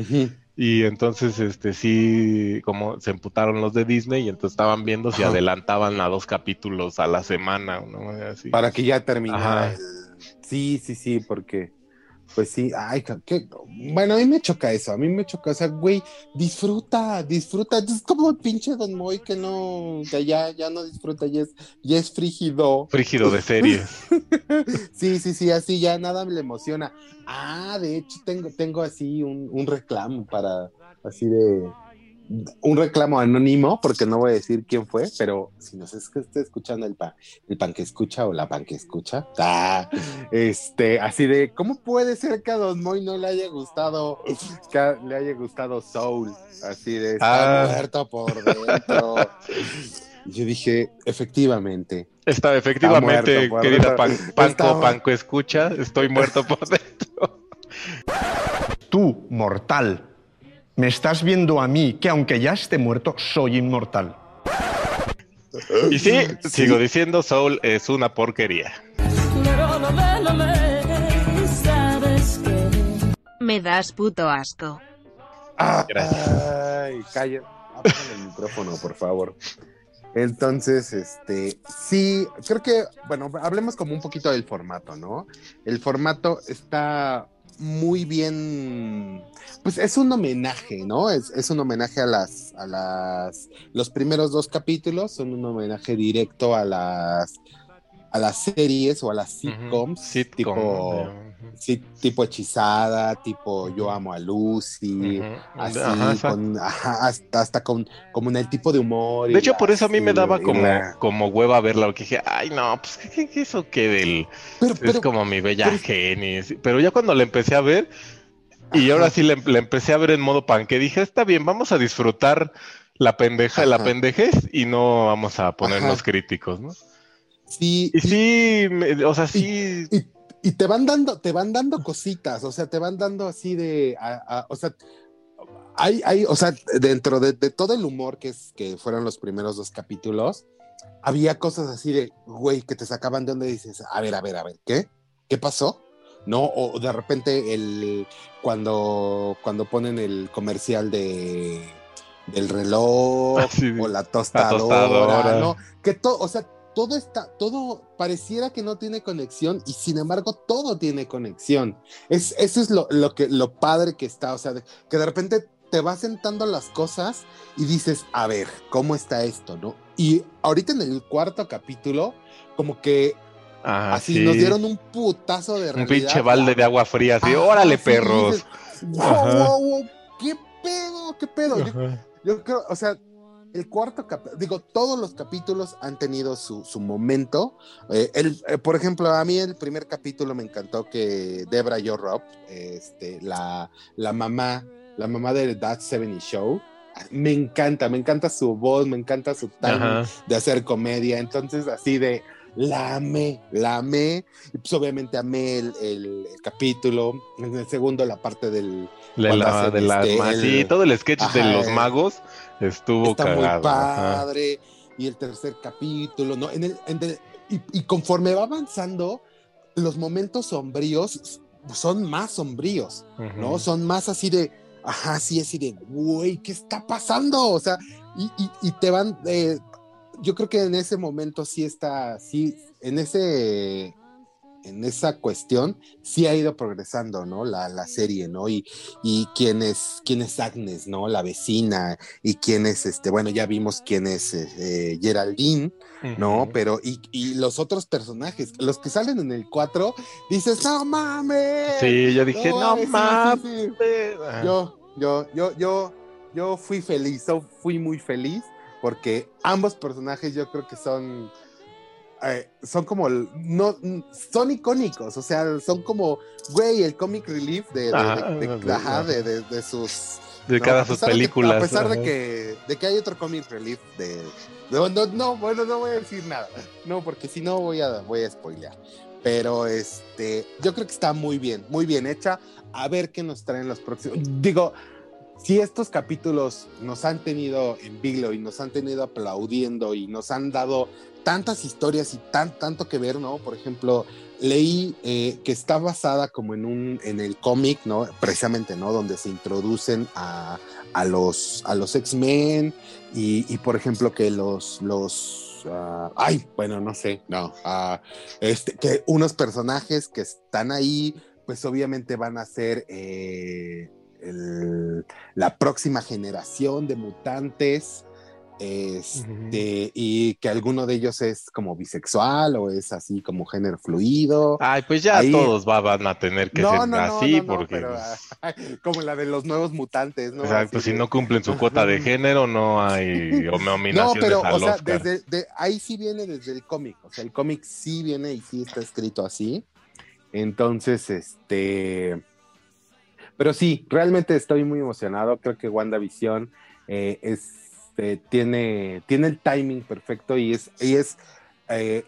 Y entonces, este, sí, como se emputaron los de Disney y entonces estaban viendo si Ajá. adelantaban a dos capítulos a la semana, ¿no? Así. Para que ya terminara Ajá. Sí, sí, sí, porque... Pues sí, ay, qué... Bueno, a mí me choca eso, a mí me choca, o sea, güey, disfruta, disfruta, es como el pinche Don Moy que no, que ya, ya no disfruta, ya es, ya es frígido. Frígido de series. Sí, sí, sí, así ya nada me le emociona. Ah, de hecho tengo, tengo así un, un reclamo para, así de, un reclamo anónimo, porque no voy a decir quién fue, pero si nos es que esté escuchando el pan, el pan que escucha o la pan que escucha, ah, este, así de, ¿cómo puede ser que a Don Moy no le haya gustado, que a- le haya gustado Soul? Así de, está Ah. muerto por dentro. Yo dije, efectivamente. Está efectivamente, querida pan, Está Panco, muerto. Panco, escucha, estoy muerto por dentro. Tú, mortal, me estás viendo a mí, que aunque ya esté muerto, soy inmortal. Y sí, sigo diciendo, Soul es una porquería. Me das puto asco. Gracias. Ay, calla. Apaga el micrófono, por favor. Entonces, este, sí, creo que, bueno, hablemos como un poquito del formato, ¿no? El formato está muy bien, pues es un homenaje, ¿no? Es, es un homenaje a las, a las, los primeros dos capítulos son un homenaje directo a las, a las series o a las sitcoms, Sitcom, tipo, sí, tipo hechizada, tipo Yo amo a Lucy, así, Ajá, con, ajá, hasta, hasta con, como en el tipo de humor. De hecho, la- por eso a mí me daba como, la- como hueva verla, porque dije, ay, no, pues, ¿qué, qué- qué eso que del... es pero- como mi bella genis. Pero ya cuando la empecé a ver, y ahora sí la, la empecé a ver en modo pan, que dije, está bien, vamos a disfrutar la pendeja, la pendejez, y no vamos a ponernos Ajá. críticos, ¿no? Sí, Y sí, me- o sea, sí... y, y te van dando, te van dando cositas, o sea, te van dando así de, a- a- o sea, hay, hay, o sea, dentro de, de todo el humor que, es, que fueron los primeros dos capítulos, había cosas así de, güey, que te sacaban de donde dices, a ver, a ver, a ver, ¿qué? ¿Qué pasó? ¿No? O de repente el, cuando, cuando ponen el comercial de del reloj o la tostadora, tostadora. ¿no? Que todo, o sea, todo está, todo pareciera que no tiene conexión y sin embargo todo tiene conexión. Es, eso es lo, lo que, lo padre que está, o sea, de- que de repente te vas sentando las cosas y dices, a ver, ¿cómo está esto, no? Y ahorita en el cuarto capítulo, como que Ah, así sí. nos dieron un putazo de Un realidad. pinche balde de agua fría, así, Ajá, órale, sí, perros. dices, Wow, wow, wow, qué pedo, qué pedo. Yo, yo creo, o sea, el cuarto capítulo, digo, todos los capítulos han tenido su, su momento. Eh, el, eh, por ejemplo, a mí el primer capítulo me encantó que Debra Yo Robb, este, la, la mamá, la mamá de That 70 Show, me encanta, me encanta su voz, me encanta su timing Ajá. de hacer comedia. Entonces, así de la amé, la amé. Y pues obviamente amé el, el- el capítulo. En el segundo, la parte del. La, de las este, sí, todo el sketch de los magos estuvo está cagado. muy ajá. padre. Y el tercer capítulo, ¿no? En el, en el- y, y conforme va avanzando, los momentos sombríos son más sombríos, ¿no? Son más así de, ajá, sí, así de, güey, ¿qué está pasando? O sea, y, y- y te van, eh, yo creo que en ese momento sí está, sí, en ese, en esa cuestión, sí ha ido progresando, ¿no? La, la serie, ¿no? Y, y quién es, quién es Agnes, ¿no? La vecina, y quién es, este, bueno, ya vimos quién es eh, Geraldine, ¿no? Pero, y, y los otros personajes, los que salen en el 4, dices, no mames. Sí, yo dije, no mames. Yo, yo, yo, yo, yo fui feliz, yo fui muy feliz porque ambos personajes yo creo que son, eh, son como, no, son icónicos, o sea, son como, güey, el comic relief de, de, Ajá, de- de- de- ajá, de- de- de sus... De cada sus que- películas, a pesar de que, de que hay otro comic relief de... No, no, no, bueno, no voy a decir nada, no, porque si no voy a, voy a spoilear. Pero este, yo creo que está muy bien, muy bien hecha. A ver qué nos traen los próximos. Digo, si estos capítulos nos han tenido en vilo y nos han tenido aplaudiendo y nos han dado tantas historias y tan, tanto que ver, ¿no? Por ejemplo, leí eh, que está basada como en un, en el cómic, ¿no? Precisamente, ¿no? Donde se introducen a, a los, a los X-Men y, y, por ejemplo, que los, los, ah, ay, bueno, no sé, no, ah, este, que unos personajes que están ahí, pues obviamente van a ser eh, el- la próxima generación de mutantes. Este, y que alguno de ellos es como bisexual o es así como género fluido. Ay, pues ya Ahí- todos va- van a tener que No, ser no, no, así, porque pero, pues, como la de los nuevos mutantes, ¿no? exacto, Así si de- no cumplen su cuota de género, no hay o- No, pero, o sea, desde de- ahí sí viene desde el cómic. O sea, el cómic sí viene y sí está escrito así. Entonces, este. Pero sí, realmente estoy muy emocionado. Creo que WandaVision eh, este, tiene, tiene el timing perfecto y es, y es eh,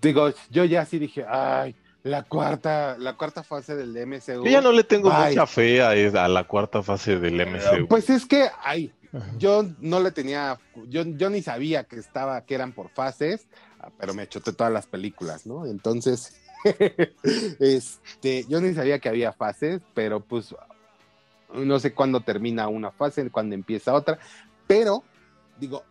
digo, yo ya sí dije, ay, la cuarta, la cuarta fase del MCU. Yo ya no le tengo mucha fe a, a la cuarta fase del MCU. Pues es que, ay, yo no le tenía, yo, yo ni sabía que estaba, que eran por fases, ah, pero me choté todas las películas, ¿no? Entonces, este, yo ni sabía que había fases, pero pues no sé cuándo termina una fase, cuándo empieza otra, pero digo,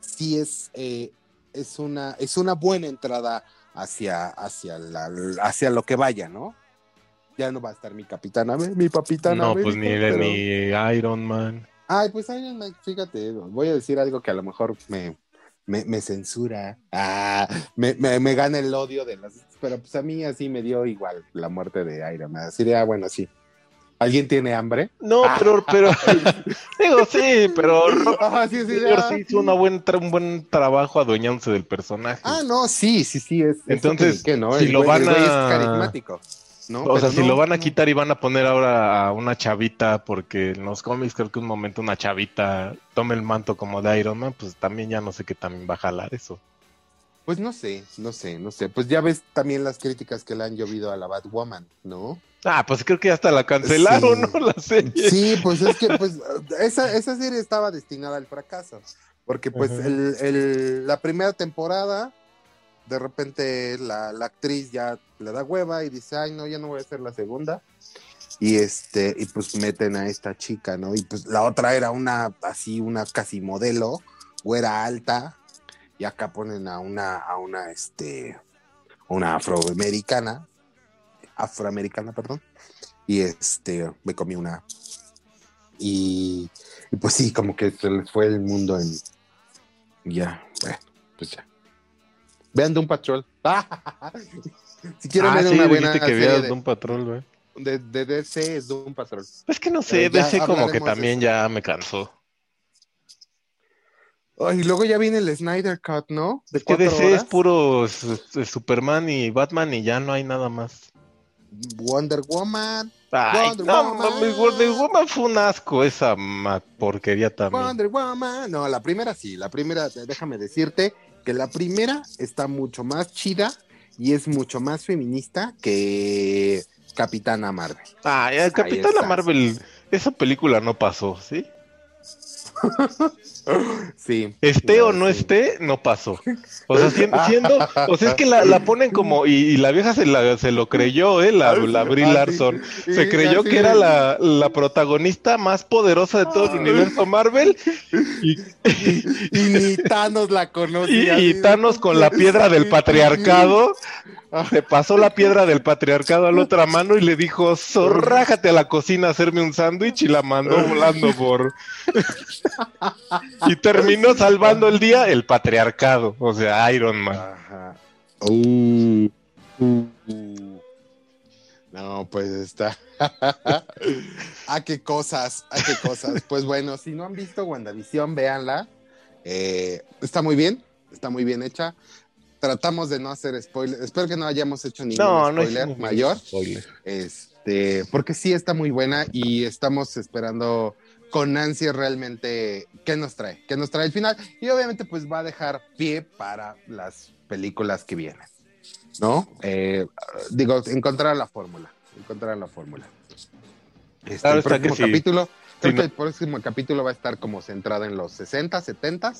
sí es, eh, es una, es una buena entrada hacia, hacia la, hacia lo que vaya, ¿no? Ya no va a estar mi capitana, mi capitana. no, pues ni, pero- ni Iron Man. Ay, pues Iron Man, fíjate, voy a decir algo que a lo mejor me, me, me censura, ah, me, me, me gana el odio de las... Pero pues a mí así me dio igual la muerte de Iron Man. Así de, ah, bueno, sí. ¿Alguien tiene hambre? No, pero, pero, digo, sí, pero Ah, sí, sí, Jr. ah. sí hizo una buen un buen trabajo adueñándose del personaje. Ah, no, sí, sí, sí, es... Entonces, que ¿no? si El lo güey- van güey es a- carismático, ¿no? o sea, si lo van a quitar y van a poner ahora a una chavita, porque en los cómics creo que un momento una chavita tome el manto como de Iron Man, pues también ya no sé qué también va a jalar eso. Pues no sé, no sé, no sé. Pues ya ves también las críticas que le han llovido a la Batwoman, ¿no? Ah, pues creo que hasta la cancelaron, Sí. ¿no? La serie. Sí, pues es que pues esa, esa serie estaba destinada al fracaso. Porque pues el- la primera temporada, de repente la, la actriz ya le da hueva y dice, ay no, ya no voy a hacer la segunda. Y este, y pues meten a esta chica, ¿no? Y pues la otra era una, así, una casi modelo, güera alta, y acá ponen a una, a una, este, una afroamericana, afroamericana, perdón, y este, me comí una, y, y pues sí, como que se les fue el mundo en, ya, pues ya. Vean Doom Patrol. si quieren ah, ver sí, una buena que serie veas de, Doom Patrol, güey. de, de DC es Doom Patrol. Es que no sé, ya DC como que también ya me cansó. Ay, y luego ya viene el Snyder Cut, ¿no? De Que cuatro DC horas. es puro Superman y Batman y ya no hay nada más. Wonder Woman. Ay, Wonder no, Woman. Wonder Woman fue un asco esa porquería también. Wonder Woman. No, la primera sí, la primera, déjame decirte que la primera está mucho más chida y es mucho más feminista que Capitana Marvel. Ahí Capitana. Marvel, esa película no pasó, ¿sí? Sí. Esté No, o no sí. esté, no pasó. O sea, siendo, siendo- o sea, es que la, la ponen como, y, y la vieja se, la, se lo creyó, ¿eh? La, la Brie Ah. Larson. Se creyó que era la, la protagonista más poderosa de todo el universo Marvel. Y, Y ni Thanos la conoce. y, Thanos con la piedra del patriarcado. Se pasó la piedra del patriarcado a la otra mano y le dijo, zorrájate a la cocina a hacerme un sándwich y la mandó volando por... y terminó salvando el día el patriarcado, o sea, Iron Man. Ajá. Uh, uh, uh. No, pues está. ah, qué cosas, ah, qué cosas. Pues bueno, si no han visto WandaVision, véanla. Eh, está muy bien, está muy bien hecha. Tratamos de no hacer spoiler. Espero que no hayamos hecho ningún No, spoiler mayor. spoiler. Este, porque sí está muy buena y estamos esperando con ansia realmente qué nos trae, qué nos trae el final. Y obviamente, pues va a dejar pie para las películas que vienen. ¿No? Eh, digo, encontrar la fórmula. Encontrar la fórmula. Este, Claro el próximo sí. capítulo, creo Sí, que no- el próximo capítulo va a estar como centrado en los 60, 70,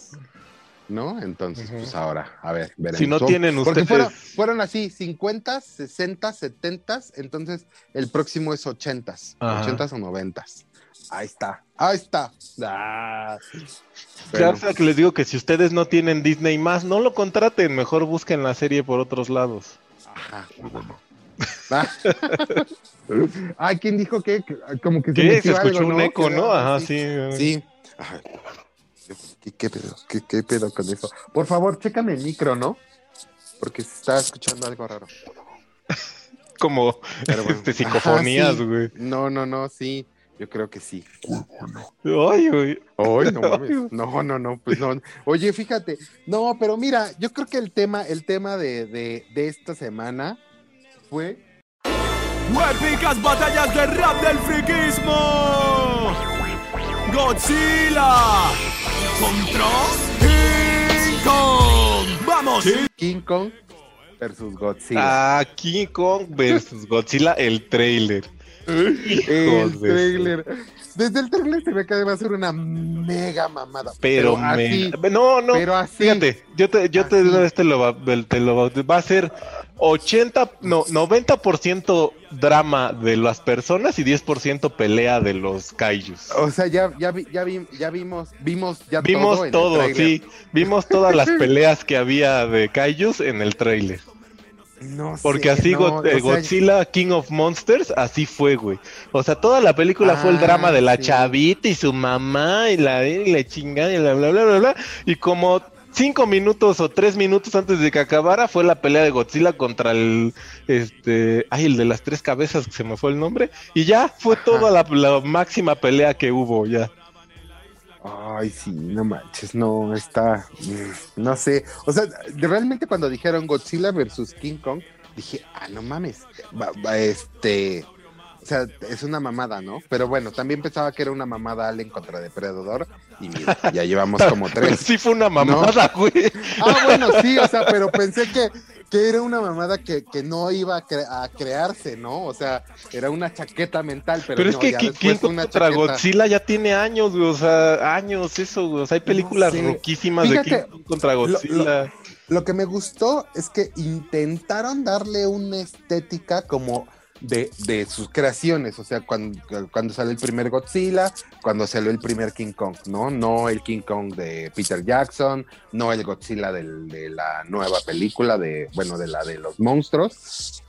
¿no? Entonces, pues ahora, a ver, veremos. Si no tienen porque ustedes- fueron, fueron así, 50, 60, 70, entonces el próximo es 80, Ajá. 80 o 90. Ahí está, ahí está. Ah. Bueno. que les digo que si ustedes no tienen Disney más, no lo contraten, mejor busquen la serie por otros lados. Ajá. Ah. Ay, ¿quién dijo que? Como que se. Se escuchó algo, un ¿no? eco, ¿no? Ajá, sí. sí. ¿Qué, qué pedo? ¿Qué, qué pedo con eso? Por favor, chécame el micro, ¿no? Porque se está escuchando algo raro. Como bueno. este, psicofonías, sí. güey. No, no, no, sí. Yo creo que sí. Ay, güey. Ay, no mames. No, no, no, pues no. Oye, fíjate. No, pero mira, yo creo que el tema, el tema de, de, de esta semana fue ¡Épicas batallas de rap del friquismo! ¡Godzilla! ¡Contra King Kong! ¡Vamos! King Kong versus Godzilla. Ah, King Kong versus Godzilla, el trailer. El trailer. Desde el trailer se ve que va a ser una mega mamada. Pero, así, me... No, no. pero así. Fíjate, yo te, yo te, digo, este lo va, te lo va, va a ser 80, no, 90% drama de las personas y 10% pelea de los kaijus. O sea, ya, ya, vi- ya, vi- ya vimos, vimos ya Vimos todo. sí. Vimos todas las peleas que había de kaijus en el trailer. No Porque sé, así no, sea, Godzilla King of Monsters, así fue, güey. O sea, toda la película fue el Ah, drama de la sí. chavita y su mamá y la, y la chingada y bla, bla, bla, bla, bla. Y como cinco minutos o tres minutos antes de que acabara fue la pelea de Godzilla contra el, este, ay, el de las tres cabezas, que se me fue el nombre. Y ya fue toda la, la máxima pelea que hubo, ya. Ay, sí, no manches, no, está, mm, no sé, o sea, realmente cuando dijeron Godzilla versus King Kong, dije, ah, no mames, va- va, este, O sea, es una mamada, ¿no? Pero bueno, también pensaba que era una mamada Alien contra Depredador. Y mira, ya llevamos como Pero tres. sí fue una mamada, güey. Ah, bueno, sí, o sea, pero pensé que, que era una mamada que, que no iba a, cre- a crearse, ¿no? O sea, era una chaqueta mental, pero, Pero es no, que ya una contra chaqueta. Godzilla ya tiene años, güey. O sea, años eso, güey. O sea, hay películas sé. roquísimas Fíjate, de King contra lo- lo- Godzilla. Lo que me gustó es que intentaron darle una estética como de, sus creaciones, o sea, cuando, sale el primer Godzilla, cuando salió el primer King Kong, ¿no? No el King Kong de Peter Jackson, no el Godzilla del- de la nueva película, de, bueno, de la de los monstruos.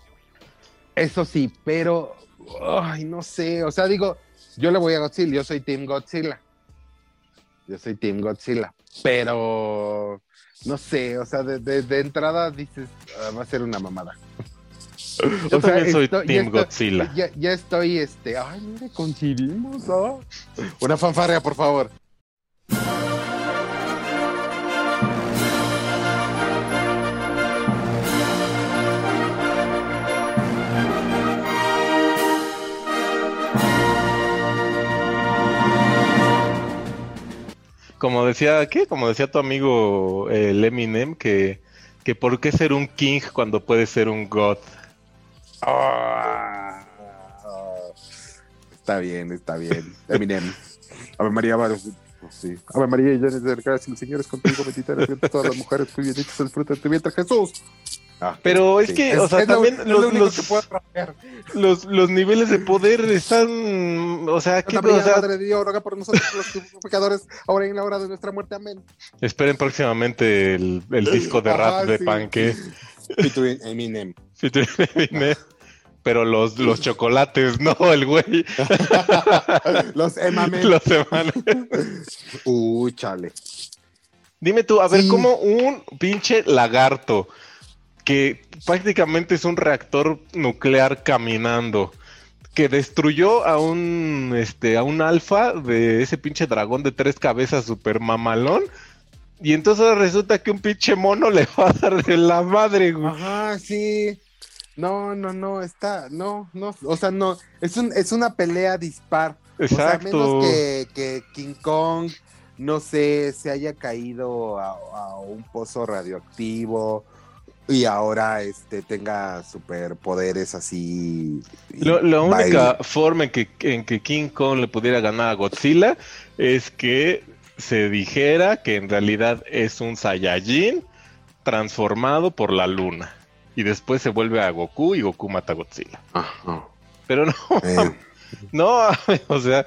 Eso sí, pero, ay, no sé, o sea, digo, yo le voy a Godzilla, yo soy Team Godzilla. Yo soy Team Godzilla, pero no sé, o sea, de, de- de entrada dices, "Ah, va a ser una mamada. Yo O sea, también soy esto- ya Team estoy- Godzilla. Ya, ya estoy, este, ay, mire, coincidimos, ¿ah? Una fanfarria, por favor. Como decía, ¿qué? Como decía tu amigo eh, el Eminem, que, que por qué ser un king cuando puede ser un god. Ah, está bien, está bien. Eminem. Ave María, va- sí. Ave María, llena de gracia, el Señor es contigo, bendita eres entre todas las mujeres, bendito es el fruto de tu vientre, Jesús. Ah, Pero es sí. que, o sea, es lo- también es lo los, único los, que los, los niveles de poder están, o sea, ¿qué, Santa María, o sea, Madre de Dios, ruega por nosotros los pecadores, ahora y en la hora de nuestra muerte, amén. esperen próximamente el, el disco de rap Ajá, de sí. Panque. Featuring Eminem. Featuring Eminem. Pero los, los chocolates, no, el güey. Los Emamen. Los Emamen. Uy, chale. Dime tú, a ver, Sí. ¿cómo un pinche lagarto que prácticamente es un reactor nuclear caminando, que destruyó a un este a un alfa de ese pinche dragón de tres cabezas super mamalón? Y entonces resulta que un pinche mono le va a dar de la madre, güey. Ajá, sí. No, no, no, está, no, no, o sea, no, es, un, es una pelea dispar. O sea, Exacto. menos que, que King Kong, no sé, se haya caído a, a un pozo radioactivo y ahora este tenga superpoderes así. Lo- la única forma en que, en que King Kong le pudiera ganar a Godzilla es que se dijera que en realidad es un Saiyajin transformado por la luna. Y después se vuelve a Goku y Goku mata a Godzilla. Ajá. Pero no, Eh, no, o sea,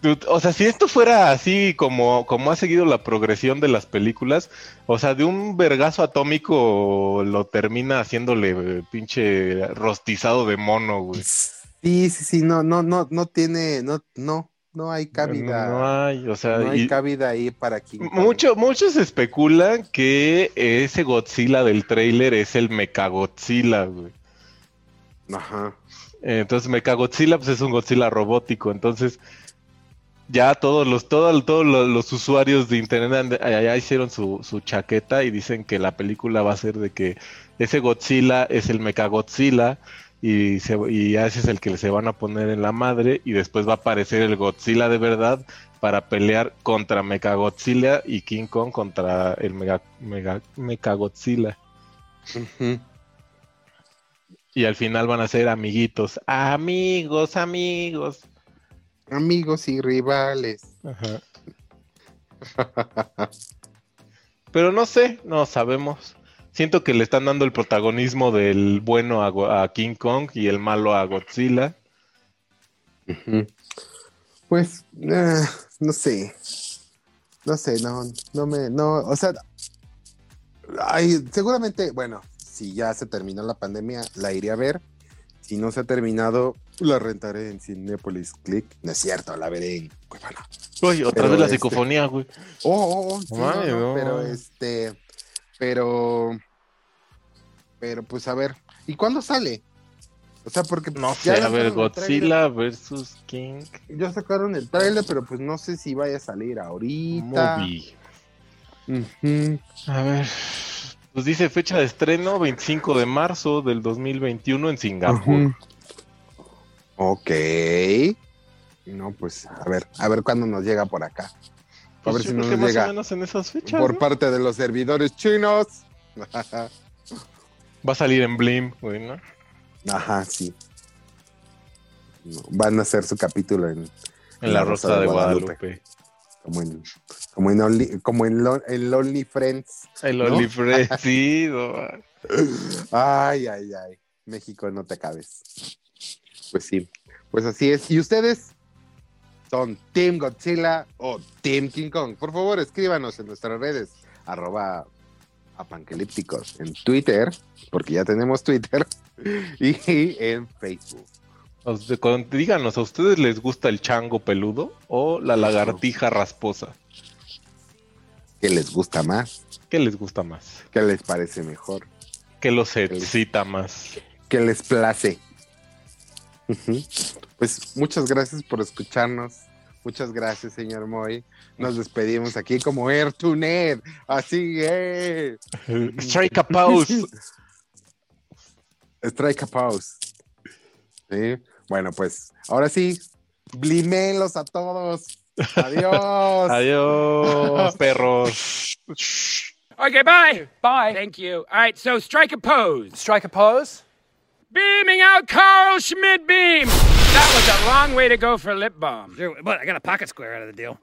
tú- o sea, si esto fuera así como, como ha seguido la progresión de las películas, o sea, de un vergazo atómico lo termina haciéndole eh, pinche rostizado de mono, güey. sí, sí, sí, no, no, no, no tiene, no, no, no hay cabida. No hay, o sea, no hay cabida ahí para King Kong. Mucho, muchos especulan que ese Godzilla del trailer es el Mechagodzilla, güey. Ajá. Entonces Mechagodzilla pues es un Godzilla robótico, entonces ya todos los todos, todos los, los usuarios de internet allá hicieron su, su chaqueta y dicen que la película va a ser de que ese Godzilla es el Mechagodzilla y, se, y ese es el que se van a poner en la madre y después va a aparecer el Godzilla de verdad para pelear contra Mechagodzilla y King Kong contra el Mega, Mega, Mechagodzilla. Ujú. Y al final van a ser amiguitos. Amigos, amigos. Amigos y rivales. Ajá. Pero no sé, no sabemos. Siento que le están dando el protagonismo del bueno a, King Kong y el malo a Godzilla. Pues, eh, no sé. No sé, no, no me, no, o sea, ay, seguramente, bueno, si ya se terminó la pandemia, la iré a ver. Si no se ha terminado, la rentaré en Cinepolis Click. No es cierto, la veré en Cuevana. Uy, otra Pero vez la este- psicofonía, güey. Oh, oh, oh, sí, no, no. pero este, pero, pero pues a ver, ¿y cuándo sale? O sea, porque No sé, a ver, Godzilla versus King ya sacaron el trailer, pero pues no sé si vaya a salir ahorita. Movie. A ver. Pues dice fecha de estreno 25 de marzo del 2021 en Singapur. Ujú. Ok. No, pues a ver, a ver cuándo nos llega por acá. A Pues ver yo si creo no que nos más o llega menos en esas fechas. por ¿no? parte de los servidores chinos. Va a salir en Blim, güey, ¿no? Ajá, sí. Van a hacer su capítulo en, En la Rosa de Guadalupe. Como en, como en, Only, como en, Lo- en Lonely Friends. El ¿no? OnlyFriends, sí, no. Ay, ay, ay. México, no te acabes. Pues sí, pues así es. ¿Y ustedes son Team Godzilla o Team King Kong? Por favor, escríbanos en nuestras redes, arroba apanquelípticos en Twitter, porque ya tenemos Twitter, y en Facebook. Díganos, ¿a ustedes les gusta el chango peludo o la lagartija rasposa? ¿Qué les gusta más? ¿Qué les gusta más? ¿Qué les parece mejor? ¿Qué los excita más? ¿Qué les place? Pues muchas gracias por escucharnos. Muchas gracias, señor Moy. Nos despedimos aquí como Air to Net. Así es. Strike a pause. Strike a pause. Sí. Bueno, pues ahora sí, blimelos a todos. Adiós. Adiós, perros. Okay, bye. Bye. Thank you. All right, so strike a pose. Strike a pose? Beaming out Carl Schmidt beam. That was a wrong way to go for lip balm. But I got a pocket square out of the deal.